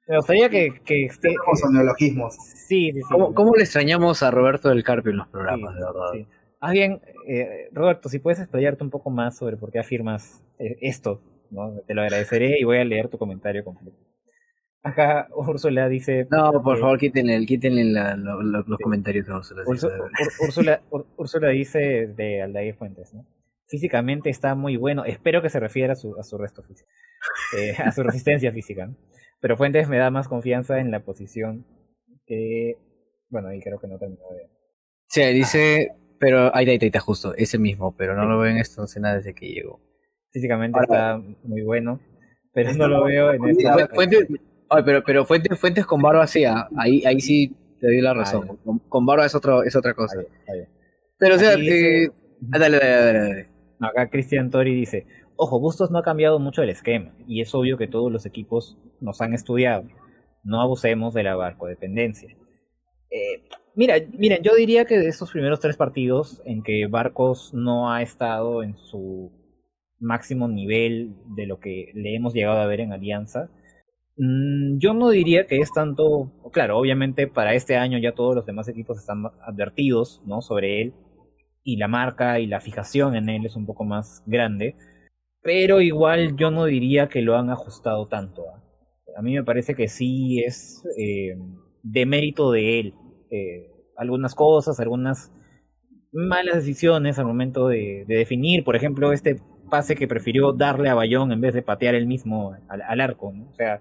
Me gustaría que, que esté. Son neologismos. Sí, sí, ¿Cómo, ¿Cómo, le extrañamos a Roberto del Carpio en los programas, de verdad? Más bien, eh, Roberto, si puedes explayarte un poco más sobre por qué afirmas eh, esto, ¿no? te lo agradeceré y voy a leer tu comentario completo. Acá Úrsula dice. No, por favor, quítenle, quítenle los comentarios de Úrsula. Úrsula, Úrsula, dice de Aldair Fuentes, ¿no? físicamente está muy bueno. Espero que se refiera a su, a su resto físico, eh, a su resistencia física. Pero Fuentes me da más confianza en la posición que. Bueno, ahí creo que no terminó de. Sí, dice. Pero ahí, ahí, está justo, ese mismo, pero no lo veo en no sé nada desde que llegó. Físicamente está muy bueno, pero no lo veo en esta. Fuentes, pero, pero Fuentes, Fuentes con barba sí, ah, ahí, ahí sí te doy la razón. con, barba es, otro, es otra cosa. Pero o sea, eh, dale, dale, dale. dale. Acá Cristian Tori dice, ojo, Bustos no ha cambiado mucho el esquema y es obvio que todos los equipos nos han estudiado. No abusemos de la barcodependencia. Eh, mira, miren, yo diría que de estos primeros tres partidos en que Barcos no ha estado en su máximo nivel de lo que le hemos llegado a ver en Alianza, yo no diría que es tanto, claro, obviamente para este año ya todos los demás equipos están advertidos, ¿no? Sobre él, y la marca y la fijación en él es un poco más grande, pero igual yo no diría que lo han ajustado tanto. ¿ah? A mí me parece que sí es eh, de mérito de él. Eh, algunas cosas, algunas malas decisiones al momento de, definir, por ejemplo, este pase que prefirió darle a Bayón en vez de patear él mismo al, arco. O sea,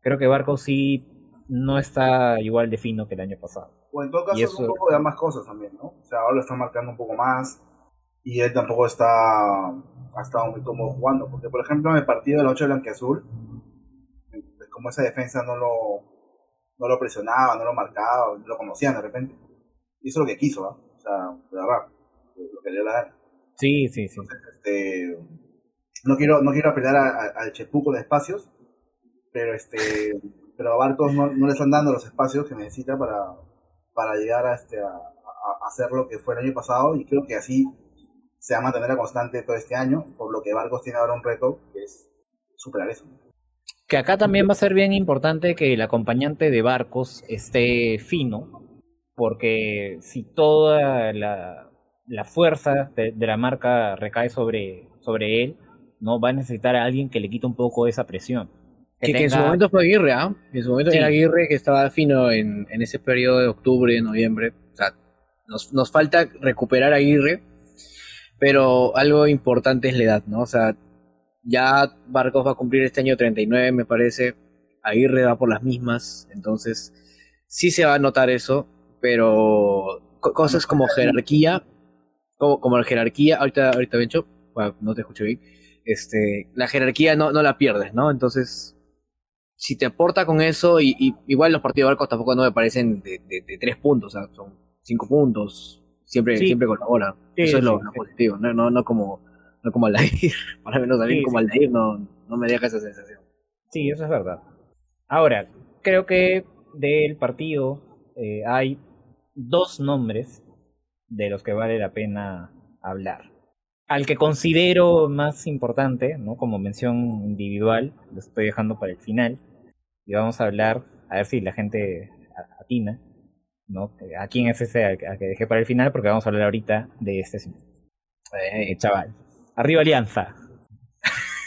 creo que Barco sí no está igual de fino que el año pasado. O en todo caso es un poco de ambas cosas también, ¿no? O sea, ahora lo está marcando un poco más y él tampoco está ha estado muy cómodo jugando. Porque, por ejemplo, en el partido de la 8 Blanqueazul, como esa defensa no lo, no lo presionaba, no lo marcaba, no lo conocían de repente. Hizo lo que quiso, ¿ah? O sea, de verdad, lo que le dio la gana. Sí, sí, sí. este, no quiero, no quiero apelar al Chepuco de espacios, pero este, pero a Barcos no, no, le están dando los espacios que necesita para, para llegar a, este, a, hacer lo que fue el año pasado y creo que así se va a mantener a constante todo este año, por lo que Barcos tiene ahora un reto que es superar eso. Que acá también va a ser bien importante que el acompañante de Barcos esté fino, porque si toda la, la fuerza de, la marca recae sobre, sobre él, no va a necesitar a alguien que le quite un poco esa presión. Que, en su momento fue Aguirre, ¿ah? En su momento era Aguirre que estaba fino en, en ese periodo de octubre, noviembre. O sea, nos, nos falta recuperar a Aguirre, pero algo importante es la edad, ¿no? O sea, ya Barcos va a cumplir este año 39, me parece. Aguirre va por las mismas, entonces sí se va a notar eso, pero cosas como jerarquía, como, como la jerarquía, ahorita, ahorita Bencho, no te escucho bien, este, la jerarquía no, no la pierdes, ¿no? Entonces, si te aporta con eso, y, igual los partidos de barcos tampoco no me parecen de, de, tres puntos, o sea, son cinco puntos, siempre, siempre colabora. eso es lo, positivo, no, no, no como, no como Aldair, para menos a mí como Aldair no, no me deja esa sensación. Sí, eso es verdad. Ahora, creo que del partido eh, hay dos nombres de los que vale la pena hablar. Al que considero más importante, ¿no? como mención individual, lo estoy dejando para el final. Y vamos a hablar, a ver si la gente atina, ¿no? ¿A quién es ese al que dejé para el final? Porque vamos a hablar ahorita de este eh, chaval. Arriba Alianza.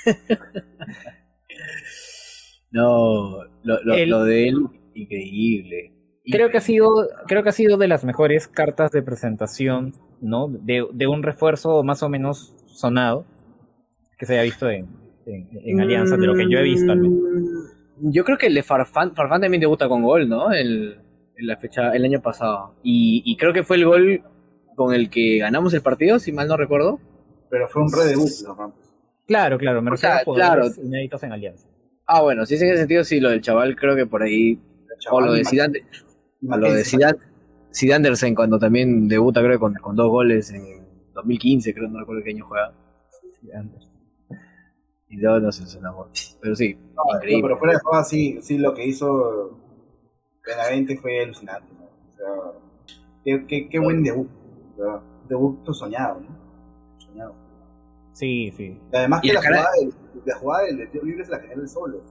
no, lo de él, increíble. Creo que ha sido, creo que ha sido de las mejores cartas de presentación, ¿no? De, de un refuerzo más o menos sonado que se haya visto en, en, Alianza, de lo que yo he visto al menos. Yo creo que el de Farfán, Farfán también debuta con gol, ¿no? El, en la fecha, el año pasado. Y, y creo que fue el gol con el que ganamos el partido, si mal no recuerdo. Pero fue un redebut, ¿no? Claro, claro, me refiero a claro. inéditos en Alianza. Ah, bueno, sí, en ese sentido, sí, lo del chaval creo que por ahí. o lo de Zidane, lo de Zidane, Andersen cuando también debuta creo con, con dos goles en 2015, creo, no recuerdo qué año juega. Y luego no sé, se enamoró. Pero sí, increíble. pero fuera de juego, sí, sí, lo que hizo Benavente fue alucinante. O sea, qué, qué, qué buen debut. debut soñado, ¿no? Soñado. Sí, sí. Y además que la, jugada del, la jugada del tiro libre es la general de solo.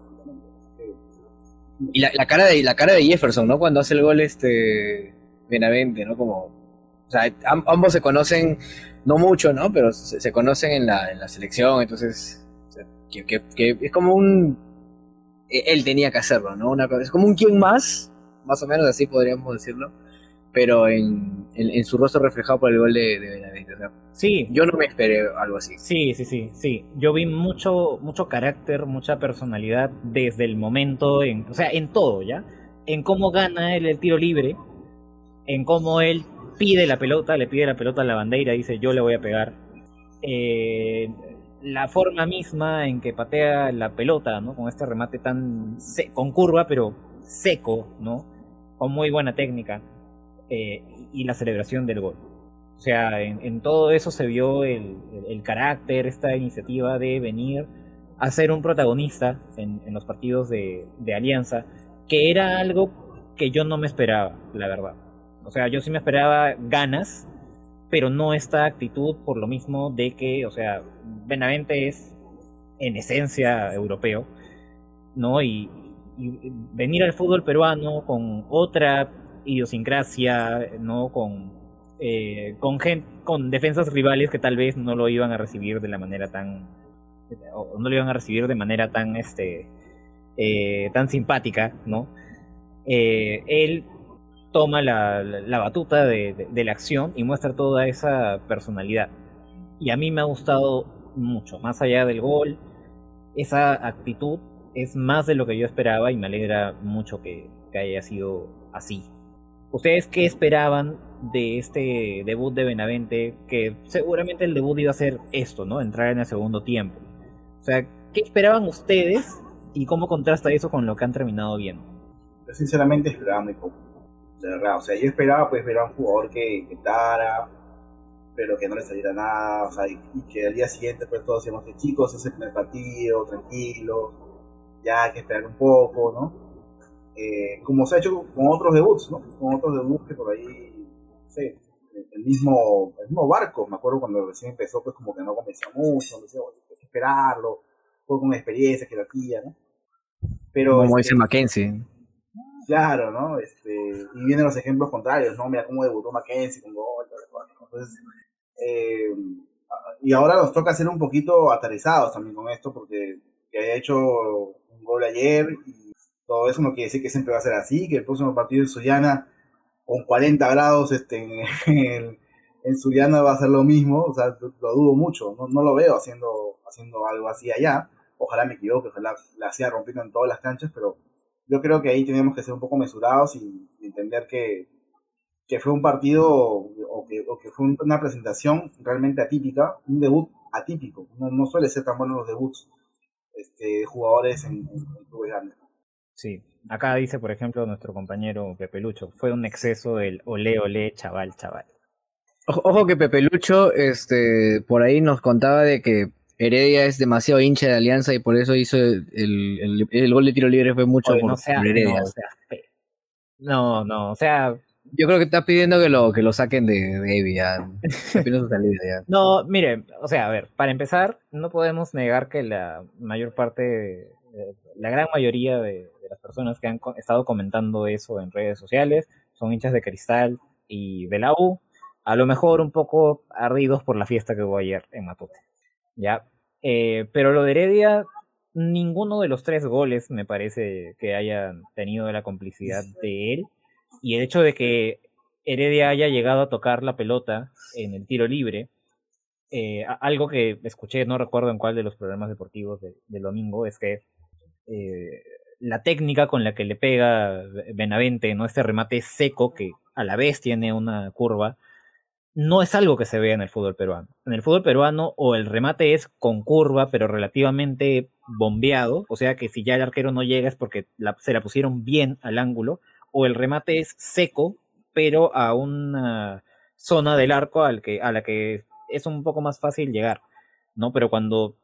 Y la, la, cara de la cara de Jefferson, ¿no? Cuando hace el gol este Benavente, ¿no? Como o sea, ambos se conocen no mucho, ¿no? Pero se, conocen en la, en la selección, entonces que, que, es como un e, él tenía que hacerlo, ¿no? Una es como un quién más, más o menos así podríamos decirlo, pero en, en, su rostro reflejado por el gol de, de Benavente. O sea, sí. Yo no me esperé algo así. Sí, sí, sí, sí. Yo vi mucho, mucho carácter, mucha personalidad desde el momento, en, o sea, en todo, ¿ya? En cómo gana él el tiro libre, en cómo él pide la pelota, le pide la pelota a la bandera, dice yo le voy a pegar. Eh, la forma misma en que patea la pelota, ¿no? Con este remate tan con curva, pero seco, ¿no? Con muy buena técnica. Eh, y la celebración del gol. O sea, en, todo eso se vio el, carácter, esta iniciativa de venir a ser un protagonista en, los partidos de, Alianza, que era algo que yo no me esperaba, la verdad. O sea, yo sí me esperaba ganas, pero no esta actitud por lo mismo de que, o sea, Benavente es en esencia europeo, ¿no? y venir al fútbol peruano con otra idiosincrasia, ¿no? Con, eh, con, con defensas rivales que tal vez no lo iban a recibir de la manera tan. O no lo iban a recibir de manera tan, este, eh, tan simpática, ¿no? Eh, él toma la, batuta de, la acción y muestra toda esa personalidad. Y a mí me ha gustado mucho, más allá del gol, esa actitud es más de lo que yo esperaba y me alegra mucho que, que haya sido así. ¿Ustedes qué esperaban de este debut de Benavente? Que seguramente el debut iba a ser esto, ¿no? Entrar en el segundo tiempo. O sea, ¿qué esperaban ustedes y cómo contrasta eso con lo que han terminado viendo? yo sinceramente esperaba muy poco. De verdad, o sea, yo esperaba pues ver a un jugador que intentara, pero que no le saliera nada, o sea, y, que al día siguiente pues todos decíamos que chicos, es el primer partido, tranquilo, ya hay que esperar un poco, ¿no? Eh, como se ha hecho con otros debuts, ¿no? Con otros debuts que por ahí, no sé, el mismo, el mismo barco, me acuerdo cuando recién empezó, pues como que no convencía mucho, decía, hay que esperarlo, fue con experiencia, jerarquía, ¿no? Pero, como dice este, Mackenzie. Claro, ¿no? Este, y vienen los ejemplos contrarios, ¿no? Mira cómo debutó Mackenzie con gol, entonces, eh, y ahora nos toca ser un poquito aterrizados también con esto, porque que haya hecho un gol ayer y todo eso no quiere decir que siempre va a ser así, que el próximo partido en Suyana con 40 grados este, en, Suyana va a ser lo mismo, o sea, lo, dudo mucho, no, no, lo veo haciendo, haciendo algo así allá, ojalá me equivoque, ojalá la siga rompiendo en todas las canchas, pero yo creo que ahí tenemos que ser un poco mesurados y, entender que, que, fue un partido o que, o que, fue una presentación realmente atípica, un debut atípico, no, no suele ser tan bueno los debuts este, de jugadores en, en clubes grandes. Sí, acá dice, por ejemplo, nuestro compañero Pepe Lucho, fue un exceso del ole ole chaval chaval. Ojo, que Pepe Lucho, este, por ahí nos contaba de que Heredia es demasiado hincha de Alianza y por eso hizo el, el, gol de tiro libre fue mucho por, Heredia. No, no, o sea, yo creo que está pidiendo que lo, que lo saquen de Baby ya. No, mire, o sea, a ver, para empezar, no podemos negar que la mayor parte, la gran mayoría de, las personas que han estado comentando eso en redes sociales son hinchas de Cristal y de la U, a lo mejor un poco ardidos por la fiesta que hubo ayer en Matute. ¿ya? Eh, pero lo de Heredia, ninguno de los tres goles me parece que hayan tenido la complicidad de él. Y el hecho de que Heredia haya llegado a tocar la pelota en el tiro libre, eh, algo que escuché, no recuerdo en cuál de los programas deportivos del domingo, es que eh, la técnica con la que le pega Benavente, ¿no? Este remate seco que a la vez tiene una curva, no es algo que se vea en el fútbol peruano. En el fútbol peruano o el remate es con curva, pero relativamente bombeado, o sea que si ya el arquero no llega es porque se la pusieron bien al ángulo, o el remate es seco, pero a una zona del arco al que, a la que es un poco más fácil llegar, ¿no? Pero cuando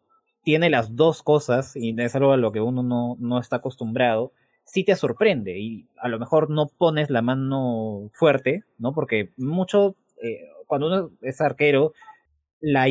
tiene las dos cosas, y es algo a lo que uno no, no está acostumbrado, sí te sorprende y a lo mejor no pones la mano fuerte, ¿no? Porque mucho eh, cuando uno es arquero, la,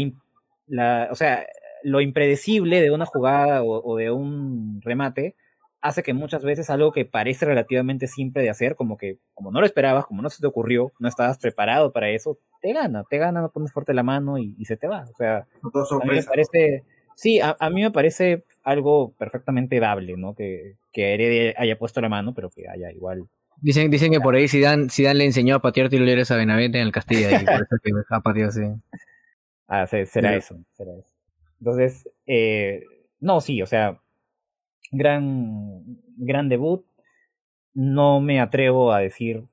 la, o sea, lo impredecible de una jugada o, de un remate hace que muchas veces algo que parece relativamente simple de hacer, como que como no lo esperabas, como no se te ocurrió, no estabas preparado para eso, te gana, te gana, no pones fuerte la mano y, se te va. O sea, a mí me parece, sí, a, mí me parece algo perfectamente dable, ¿no? Que, que Heredia haya puesto la mano, pero que haya igual Dicen, dicen que por ahí Zidane, le enseñó a patear tiroleros a Benavente en el Castilla y por eso que ha pateado así. Ah, será eso, será eso. Entonces, eh, no, sí, o sea, gran, gran debut. No me atrevo a decir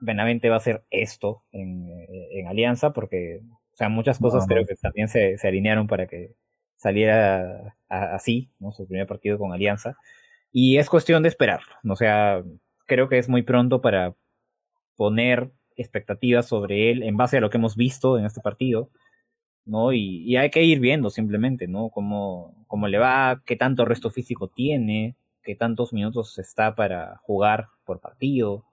Benavente va a hacer esto en, en Alianza porque, o sea, muchas cosas creo que también se, se alinearon para que saliera así, ¿no? Su primer partido con Alianza. Y es cuestión de esperarlo. O sea, creo que es muy pronto para poner expectativas sobre él en base a lo que hemos visto en este partido, ¿no? Y, hay que ir viendo simplemente, ¿no? Cómo, cómo le va, qué tanto resto físico tiene, qué tantos minutos está para jugar por partido,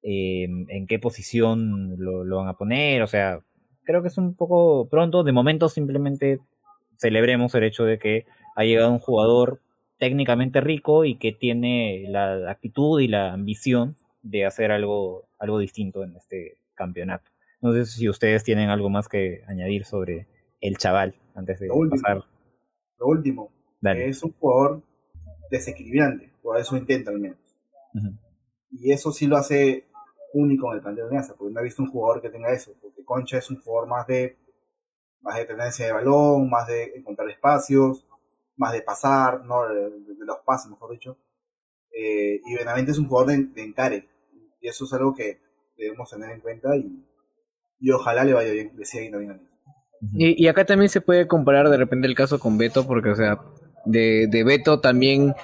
em, en qué posición lo, lo, van a poner, o sea, creo que es un poco pronto, de momento simplemente celebremos el hecho de que ha llegado un jugador técnicamente rico y que tiene la actitud y la ambición de hacer algo, algo distinto en este campeonato. No sé si ustedes tienen algo más que añadir sobre el chaval antes de lo último, pasar. Lo último, es un jugador desequilibrante, o eso intenta al menos. Y eso sí lo hace único en el plantel de Alianza, porque no he visto un jugador que tenga eso, porque Concha es un jugador más de más de tendencia de balón, más de encontrar espacios, más de pasar, ¿no? de, los pases, mejor dicho. Eh, y Benavente es un jugador de, encare. Y eso es algo que debemos tener en cuenta y, y ojalá le vaya bien, le siga yendo bien a y, y, acá también se puede comparar de repente el caso con Beto, porque, o sea, De, de Beto también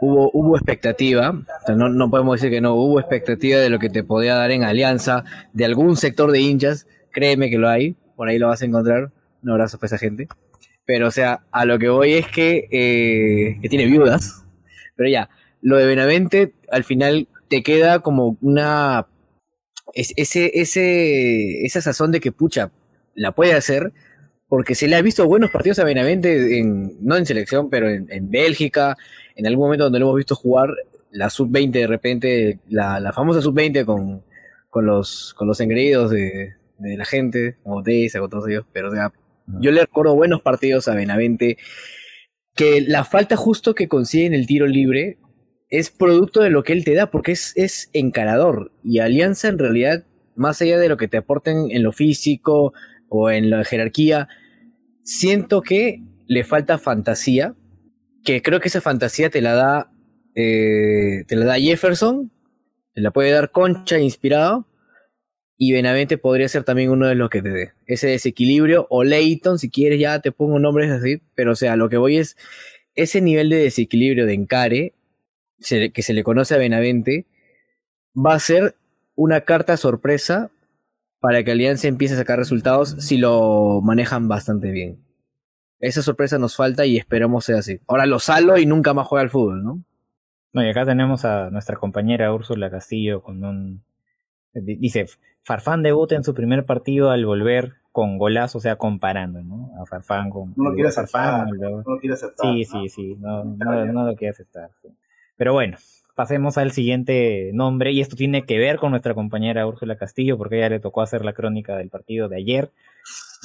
hubo, hubo expectativa, no, no podemos decir que no, hubo expectativa de lo que te podía dar en alianza, de algún sector de hinchas, créeme que lo hay, por ahí lo vas a encontrar, un abrazo para esa gente. Pero o sea, a lo que voy es que, eh, que tiene viudas, pero ya, lo de Benavente al final te queda como una ese, ese, esa sazón de que pucha, la puede hacer, porque se le ha visto buenos partidos a Benavente, en, no en selección, pero en, Bélgica, en algún momento donde lo hemos visto jugar la sub-20 de repente, la, la famosa sub-20 con, con, los, con los engreídos de, de la gente, como Tessa, con todos ellos, pero o sea, yo le recuerdo buenos partidos a Benavente, que la falta justo que consigue en el tiro libre es producto de lo que él te da, porque es, es encarador. Y Alianza en realidad, más allá de lo que te aporten en lo físico o en la jerarquía, siento que le falta fantasía, que creo que esa fantasía te la da, eh, te la da Jefferson, te la puede dar Concha inspirado, y Benavente podría ser también uno de los que te dé ese desequilibrio, o Leighton, si quieres ya te pongo nombres así, pero o sea, lo que voy es ese nivel de desequilibrio de encare que se le conoce a Benavente, va a ser una carta sorpresa para que Alianza empiece a sacar resultados si lo manejan bastante bien. Esa sorpresa nos falta y esperamos sea así. Ahora lo salo y nunca más juega al fútbol, ¿no? No, y acá tenemos a nuestra compañera Úrsula Castillo con un... Dice, Farfán debuta en su primer partido al volver con golazo, o sea, comparando, ¿no? A Farfán con... No lo quiere aceptar. No lo quiere aceptar. Sí, sí, sí, no, no, lo quiere aceptar. Pero bueno, pasemos al siguiente nombre y esto tiene que ver con nuestra compañera Úrsula Castillo porque ella le tocó hacer la crónica del partido de ayer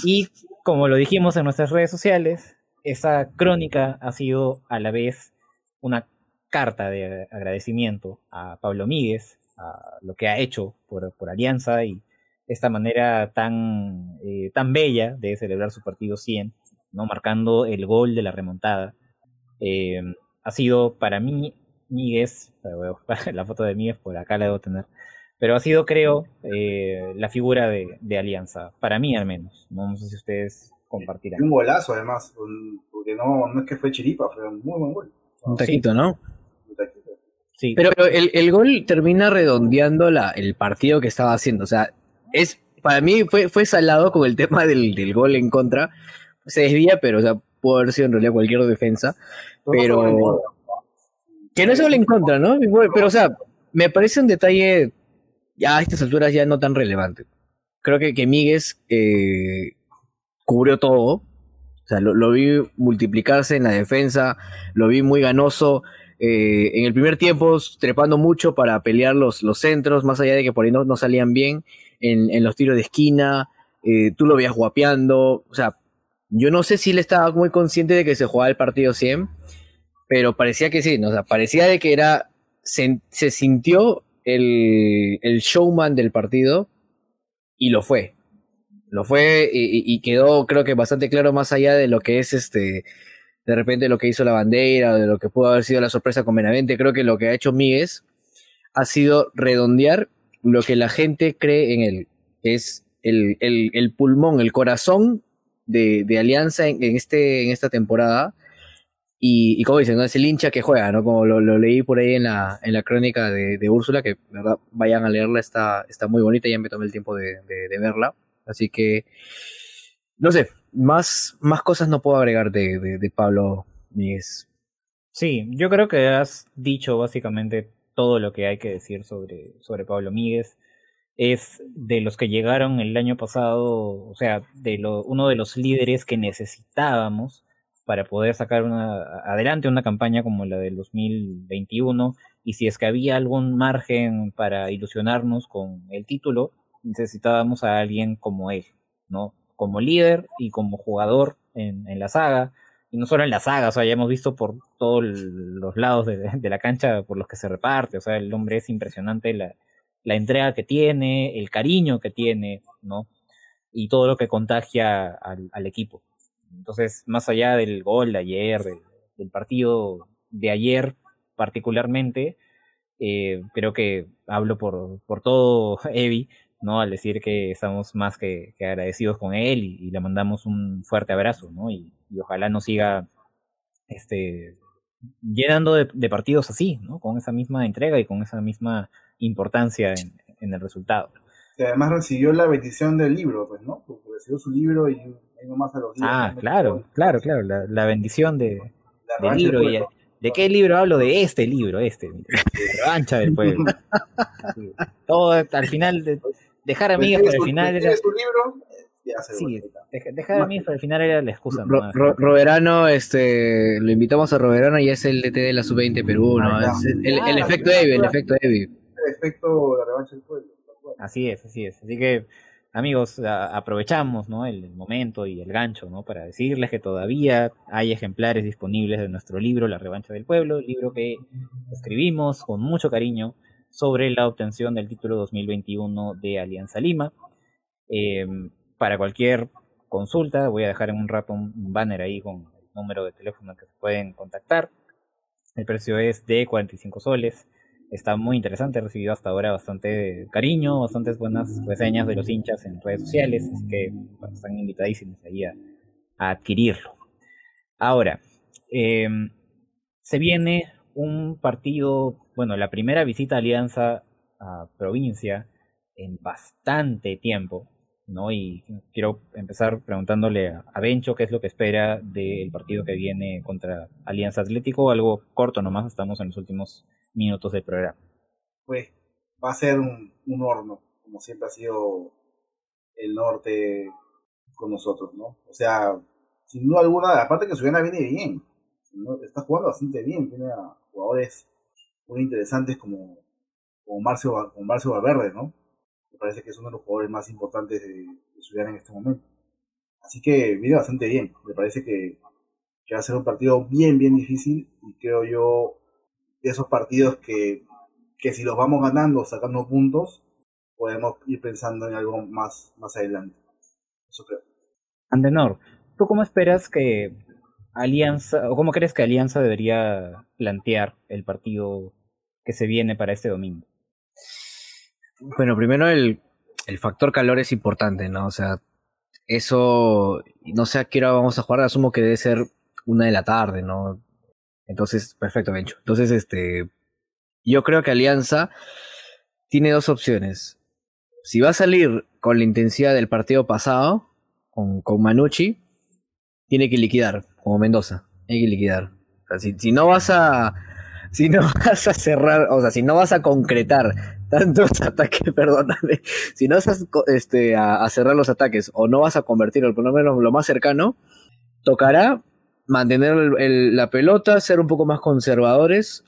y como lo dijimos en nuestras redes sociales, esa crónica ha sido a la vez una carta de agradecimiento a Pablo Míguez, a lo que ha hecho por, Alianza y esta manera tan, eh, tan bella de celebrar su partido 100, ¿no? marcando el gol de la remontada. Eh, ha sido para mí Míguez, la foto de Míguez por acá la debo tener, pero ha sido, creo, eh, la figura de, Alianza, para mí al menos. No, sé si ustedes compartirán. Un golazo además, porque no, no es que fue chiripa, fue un muy buen gol. Un taquito, ¿no? Sí. Pero el, el, gol termina redondeando la, el partido que estaba haciendo. O sea, es para mí fue, fue salado con el tema del, del gol en contra. Se desvía, pero o sea, pudo haber sido en realidad cualquier defensa. pero que no es gol en contra, ¿no? Pero, o sea, me parece un detalle ya a estas alturas ya no tan relevante. Creo que, que Míguez eh, cubrió todo. O sea, lo, vi multiplicarse en la defensa, lo vi muy ganoso. Eh, en el primer tiempo, trepando mucho para pelear los, los centros, más allá de que por ahí no, no salían bien en, en, los tiros de esquina. Eh, tú lo veías guapeando. O sea, yo no sé si él estaba muy consciente de que se jugaba el partido 100 pero parecía que sí, ¿no? o sea, parecía de que era, se, sintió el, el, showman del partido y lo fue. Lo fue y, quedó creo que bastante claro más allá de lo que es este, de repente lo que hizo la bandera, de lo que pudo haber sido la sorpresa con Benavente, creo que lo que ha hecho Míguez ha sido redondear lo que la gente cree en él, es el, el, pulmón, el corazón de, de Alianza en, este, en esta temporada y, como dicen, ¿no? es el hincha que juega, ¿no? Como lo, leí por ahí en la, en la crónica de, Úrsula, que vayan a leerla, está, está muy bonita, ya me tomé el tiempo de, de, verla. Así que, no sé, más, más cosas no puedo agregar de, de, Pablo Míguez. Sí, yo creo que has dicho básicamente todo lo que hay que decir sobre, sobre Pablo Míguez. Es de los que llegaron el año pasado, o sea, de lo, uno de los líderes que necesitábamos para poder sacar una, adelante una campaña como la del 2021 y si es que había algún margen para ilusionarnos con el título, necesitábamos a alguien como él, ¿no? Como líder y como jugador en, la saga, y no solo en la saga, o sea, ya hemos visto por todos los lados de, la cancha por los que se reparte, o sea, el hombre es impresionante la, entrega que tiene, el cariño que tiene, ¿no? Y todo lo que contagia al, equipo. Entonces, más allá del gol de ayer, del, partido de ayer particularmente, eh, creo que hablo por, por todo Evi, ¿no? Al decir que estamos más que, agradecidos con él y, le mandamos un fuerte abrazo, ¿no? Y, ojalá nos siga este, llenando de, partidos así, ¿no? Con esa misma entrega y con esa misma importancia en, el resultado. Que además recibió la bendición del libro, pues, ¿no? Porque recibió su libro y nomás a los libros. Ah, claro, claro, claro, la, bendición de, del libro. ¿De qué libro hablo? De este libro, este, Revancha del Pueblo. Todo al final, dejar amigas para el final era... su libro? sí, dejar amigos para el final era la excusa. Roberano, este, lo invitamos a Roberano y es el DT de la sub-20 Perú, ¿no? Ah, el, el, efecto Evi, el efecto Evi. El efecto la revancha del pueblo. Así es, así es. Así que, amigos, aprovechamos ¿no? el, momento y el gancho ¿no? para decirles que todavía hay ejemplares disponibles de nuestro libro La revancha del pueblo, libro que escribimos con mucho cariño sobre la obtención del título 2021 de Alianza Lima. Eh, para cualquier consulta, voy a dejar en un rato un, banner ahí con el número de teléfono que se pueden contactar. El precio es de 45 soles. Está muy interesante, he recibido hasta ahora bastante cariño, bastantes buenas reseñas de los hinchas en redes sociales, así que están invitadísimos ahí a, adquirirlo. Ahora, em, se viene un partido, bueno, la primera visita a Alianza a provincia en bastante tiempo. ¿no? Y quiero empezar preguntándole a Bencho qué es lo que espera del partido que viene contra Alianza Atlético, algo corto nomás, estamos en los últimos minutos del programa. Pues va a ser un, horno, como siempre ha sido el norte con nosotros, ¿no? O sea, sin duda alguna, aparte que Suyana viene bien, está jugando bastante bien, tiene a jugadores muy interesantes como, como Marcio, como Marcio Valverde, ¿no? me parece que es uno de los jugadores más importantes de, de en este momento. Así que viene bastante bien. Me parece que, va a ser un partido bien, bien difícil y creo yo de esos partidos que, que si los vamos ganando, sacando puntos, podemos ir pensando en algo más, más adelante. Eso creo. Andenor, ¿tú cómo esperas que Alianza, o cómo crees que Alianza debería plantear el partido que se viene para este domingo? Bueno, primero el, el factor calor es importante, ¿no? O sea, eso, no sé a qué hora vamos a jugar, asumo que debe ser una de la tarde, ¿no? Entonces, perfecto, Bencho. Entonces, este, yo creo que Alianza tiene dos opciones. Si va a salir con la intensidad del partido pasado, con, con Manucci, tiene que liquidar, como Mendoza, hay que liquidar. Si no vas a, si no vas a cerrar, o sea, si no vas a concretar tantos ataques, perdóname, si no vas a, este, a, cerrar los ataques o no vas a convertirlo, por lo menos lo más cercano, tocará mantener la pelota, ser un poco más conservadores,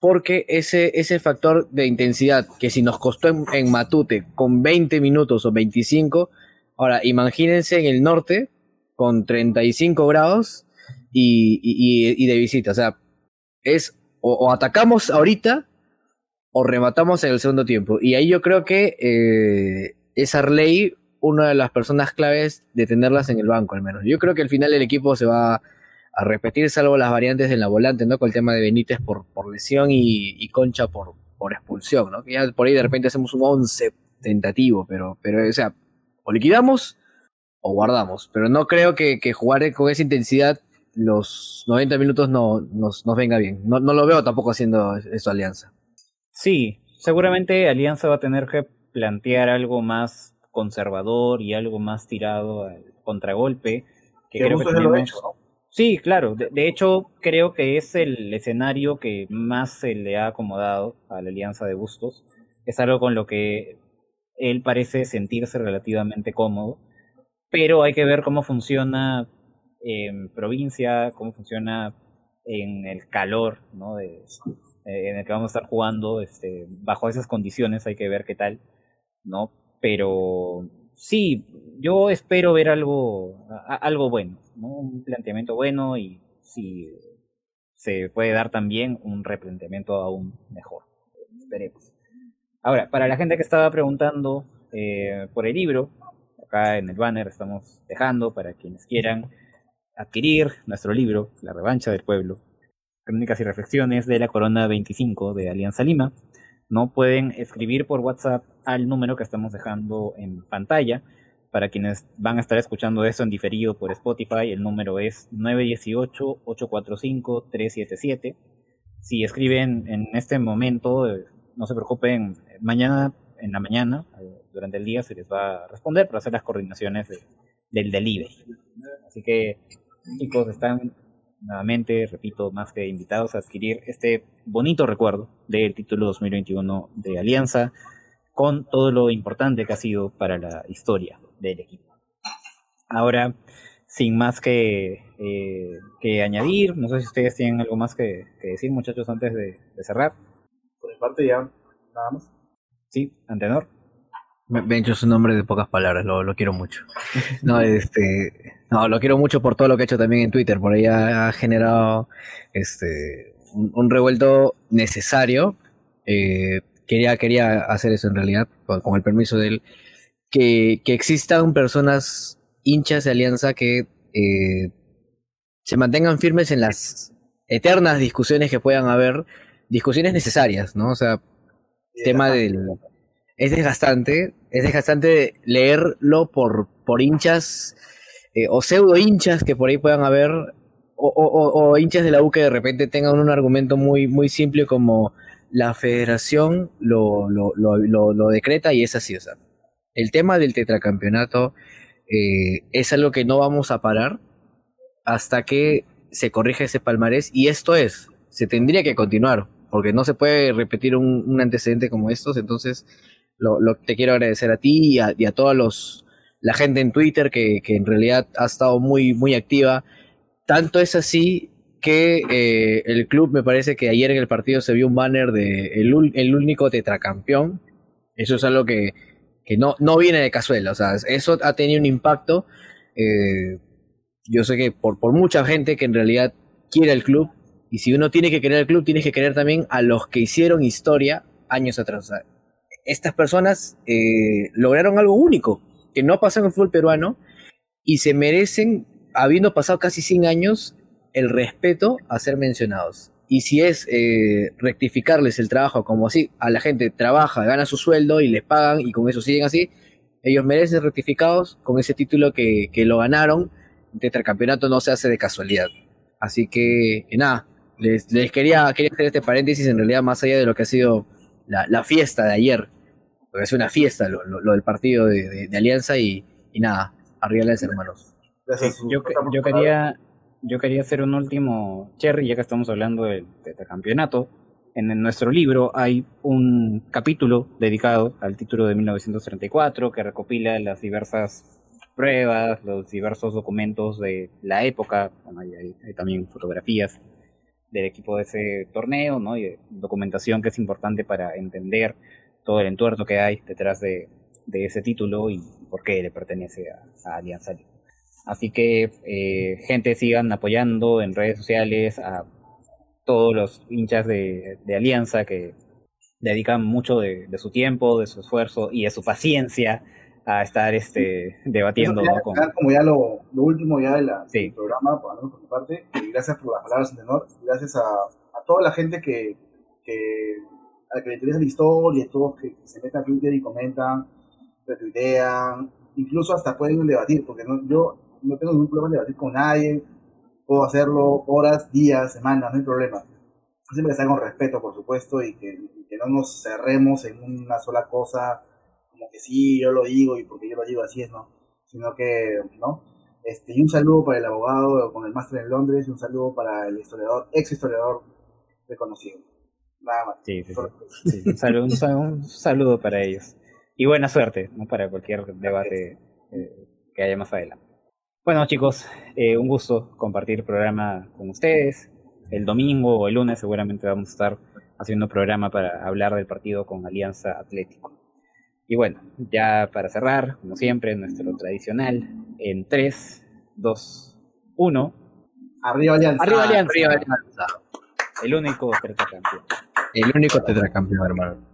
porque ese, ese factor de intensidad que si nos costó en, Matute con 20 minutos o 25, ahora imagínense en el norte con 35 grados y, y, y de visita, o sea, es o, atacamos ahorita o rematamos en el segundo tiempo. Y ahí yo creo que eh, es Arley una de las personas claves de tenerlas en el banco, al menos. Yo creo que al final el equipo se va a repetir, salvo las variantes en la volante, ¿no? Con el tema de Benítez por, por lesión y, Concha por, por expulsión, ¿no? Que ya por ahí de repente hacemos un 11 tentativo, pero, pero o sea, o liquidamos o guardamos. Pero no creo que, que jugar con esa intensidad los 90 minutos no nos, nos venga bien. No, no, lo veo tampoco haciendo eso Alianza. Sí, seguramente Alianza va a tener que plantear algo más conservador y algo más tirado al contragolpe. Que creo que tenemos... Sí, claro. De, hecho, creo que es el escenario que más se le ha acomodado a la Alianza de Bustos. Es algo con lo que él parece sentirse relativamente cómodo. Pero hay que ver cómo funciona en provincia, cómo funciona en el calor, ¿no? Eh, en el que vamos a estar jugando, este, bajo esas condiciones hay que ver qué tal, ¿no? Pero sí, yo espero ver algo, algo bueno, ¿no? Un planteamiento bueno y si se puede dar también un replanteamiento aún mejor. Esperemos. Ahora, para la gente que estaba preguntando eh, por el libro, acá en el banner estamos dejando para quienes quieran adquirir nuestro libro, La revancha del pueblo, crónicas y reflexiones de la Corona 25 de Alianza Lima, no pueden escribir por WhatsApp al número que estamos dejando en pantalla Para quienes van a estar escuchando esto en diferido por Spotify, el número es 918-845-377. Si escriben en este momento, eh, no se preocupen, mañana en la mañana, eh, durante el día, se les va a responder para hacer las coordinaciones del delivery. Así que, chicos, están nuevamente, repito, más que invitados a adquirir este bonito recuerdo del título 2021 de Alianza, con todo lo importante que ha sido para la historia del equipo. Ahora, sin más que, eh, que añadir, no sé si ustedes tienen algo más que, decir, muchachos, antes de, cerrar. Por mi parte ya, nada más. Sí, Antenor. Bencho es un hombre de pocas palabras, lo, lo, quiero mucho. No, este, no, lo quiero mucho por todo lo que ha hecho también en Twitter, por ahí ha, generado este, un, revuelto necesario. Eh, quería, quería hacer eso en realidad, con el permiso de él que, existan personas hinchas de Alianza que eh, se mantengan firmes en las eternas discusiones que puedan haber, discusiones necesarias, ¿no? O sea, tema del... Es desgastante, es desgastante leerlo por, por hinchas eh, o pseudo hinchas que por ahí puedan haber, o, o, hinchas de la U que de repente tengan un argumento muy, muy simple como la federación lo, lo, lo, lo decreta y es así, o sea, el tema del tetracampeonato eh, es algo que no vamos a parar hasta que se corrija ese palmarés y esto es, se tendría que continuar, porque no se puede repetir un, antecedente como estos, entonces lo, te quiero agradecer a ti y a, y a todos los, la gente en Twitter que, que, en realidad ha estado muy, muy activa. Tanto es así que eh, el club me parece que ayer en el partido se vio un banner de el, el único tetracampeón. Eso es algo que, que no, no viene de cazuela, o sea, eso ha tenido un impacto. Eh, yo sé que por, por mucha gente que en realidad quiere el club, y si uno tiene que querer el club, tiene que querer también a los que hicieron historia años atrás. Estas personas eh, lograron algo único, que no pasó en el fútbol peruano, y se merecen, habiendo pasado casi 100 años, el respeto a ser mencionados. Y si es eh, rectificarles el trabajo, como así, a la gente trabaja, gana su sueldo y les pagan y con eso siguen así, ellos merecen rectificados con ese título que, que lo ganaron. El campeonato no se hace de casualidad. Así que, nada, les, quería, quería hacer este paréntesis en realidad más allá de lo que ha sido la fiesta de ayer. Porque es una fiesta lo, lo, del partido de, de, Alianza y, y nada, arriba las hermanos. yo, yo quería yo quería hacer un último cherry, ya que estamos hablando del campeonato. En, nuestro libro hay un capítulo dedicado al título de 1934 que recopila las diversas pruebas, los diversos documentos de la época. hay, también fotografías del equipo de ese torneo, ¿no? Y documentación que es importante para entender todo el entuerto que hay detrás de, ese título y por qué le pertenece a, a Alianza Así que, eh, gente, sigan apoyando en redes sociales a todos los hinchas de, Alianza que dedican mucho de, su tiempo, de su esfuerzo y de su paciencia a estar este debatiendo. Como ya lo, último ya del programa, por, por mi parte, y gracias por las palabras de honor, gracias a, toda la gente que, que a la que le interesa la historia, todos que se metan a Twitter y comentan, retuitean, incluso hasta pueden debatir, porque no, yo no tengo ningún problema en debatir con nadie, puedo hacerlo horas, días, semanas, no hay problema. Siempre que sea con respeto, por supuesto, y que, que, no nos cerremos en una sola cosa, como que sí, yo lo digo y porque yo lo digo así es, ¿no? Sino que, ¿no? Este, y un saludo para el abogado con el máster en Londres, y un saludo para el historiador, ex historiador reconocido. Nada más. Sí, sí, sí. un, saludo, un, saludo, para ellos. Y buena suerte, ¿no? Para cualquier debate eh, que haya más adelante. Bueno chicos, eh, un gusto compartir el programa con ustedes. El domingo o el lunes seguramente vamos a estar haciendo programa para hablar del partido con Alianza Atlético. Y bueno, ya para cerrar, como siempre, nuestro tradicional, en 3, 2, 1. Arriba Alianza. Arriba Alianza. Arriba Alianza. El único. El único tetracampeón, hermano.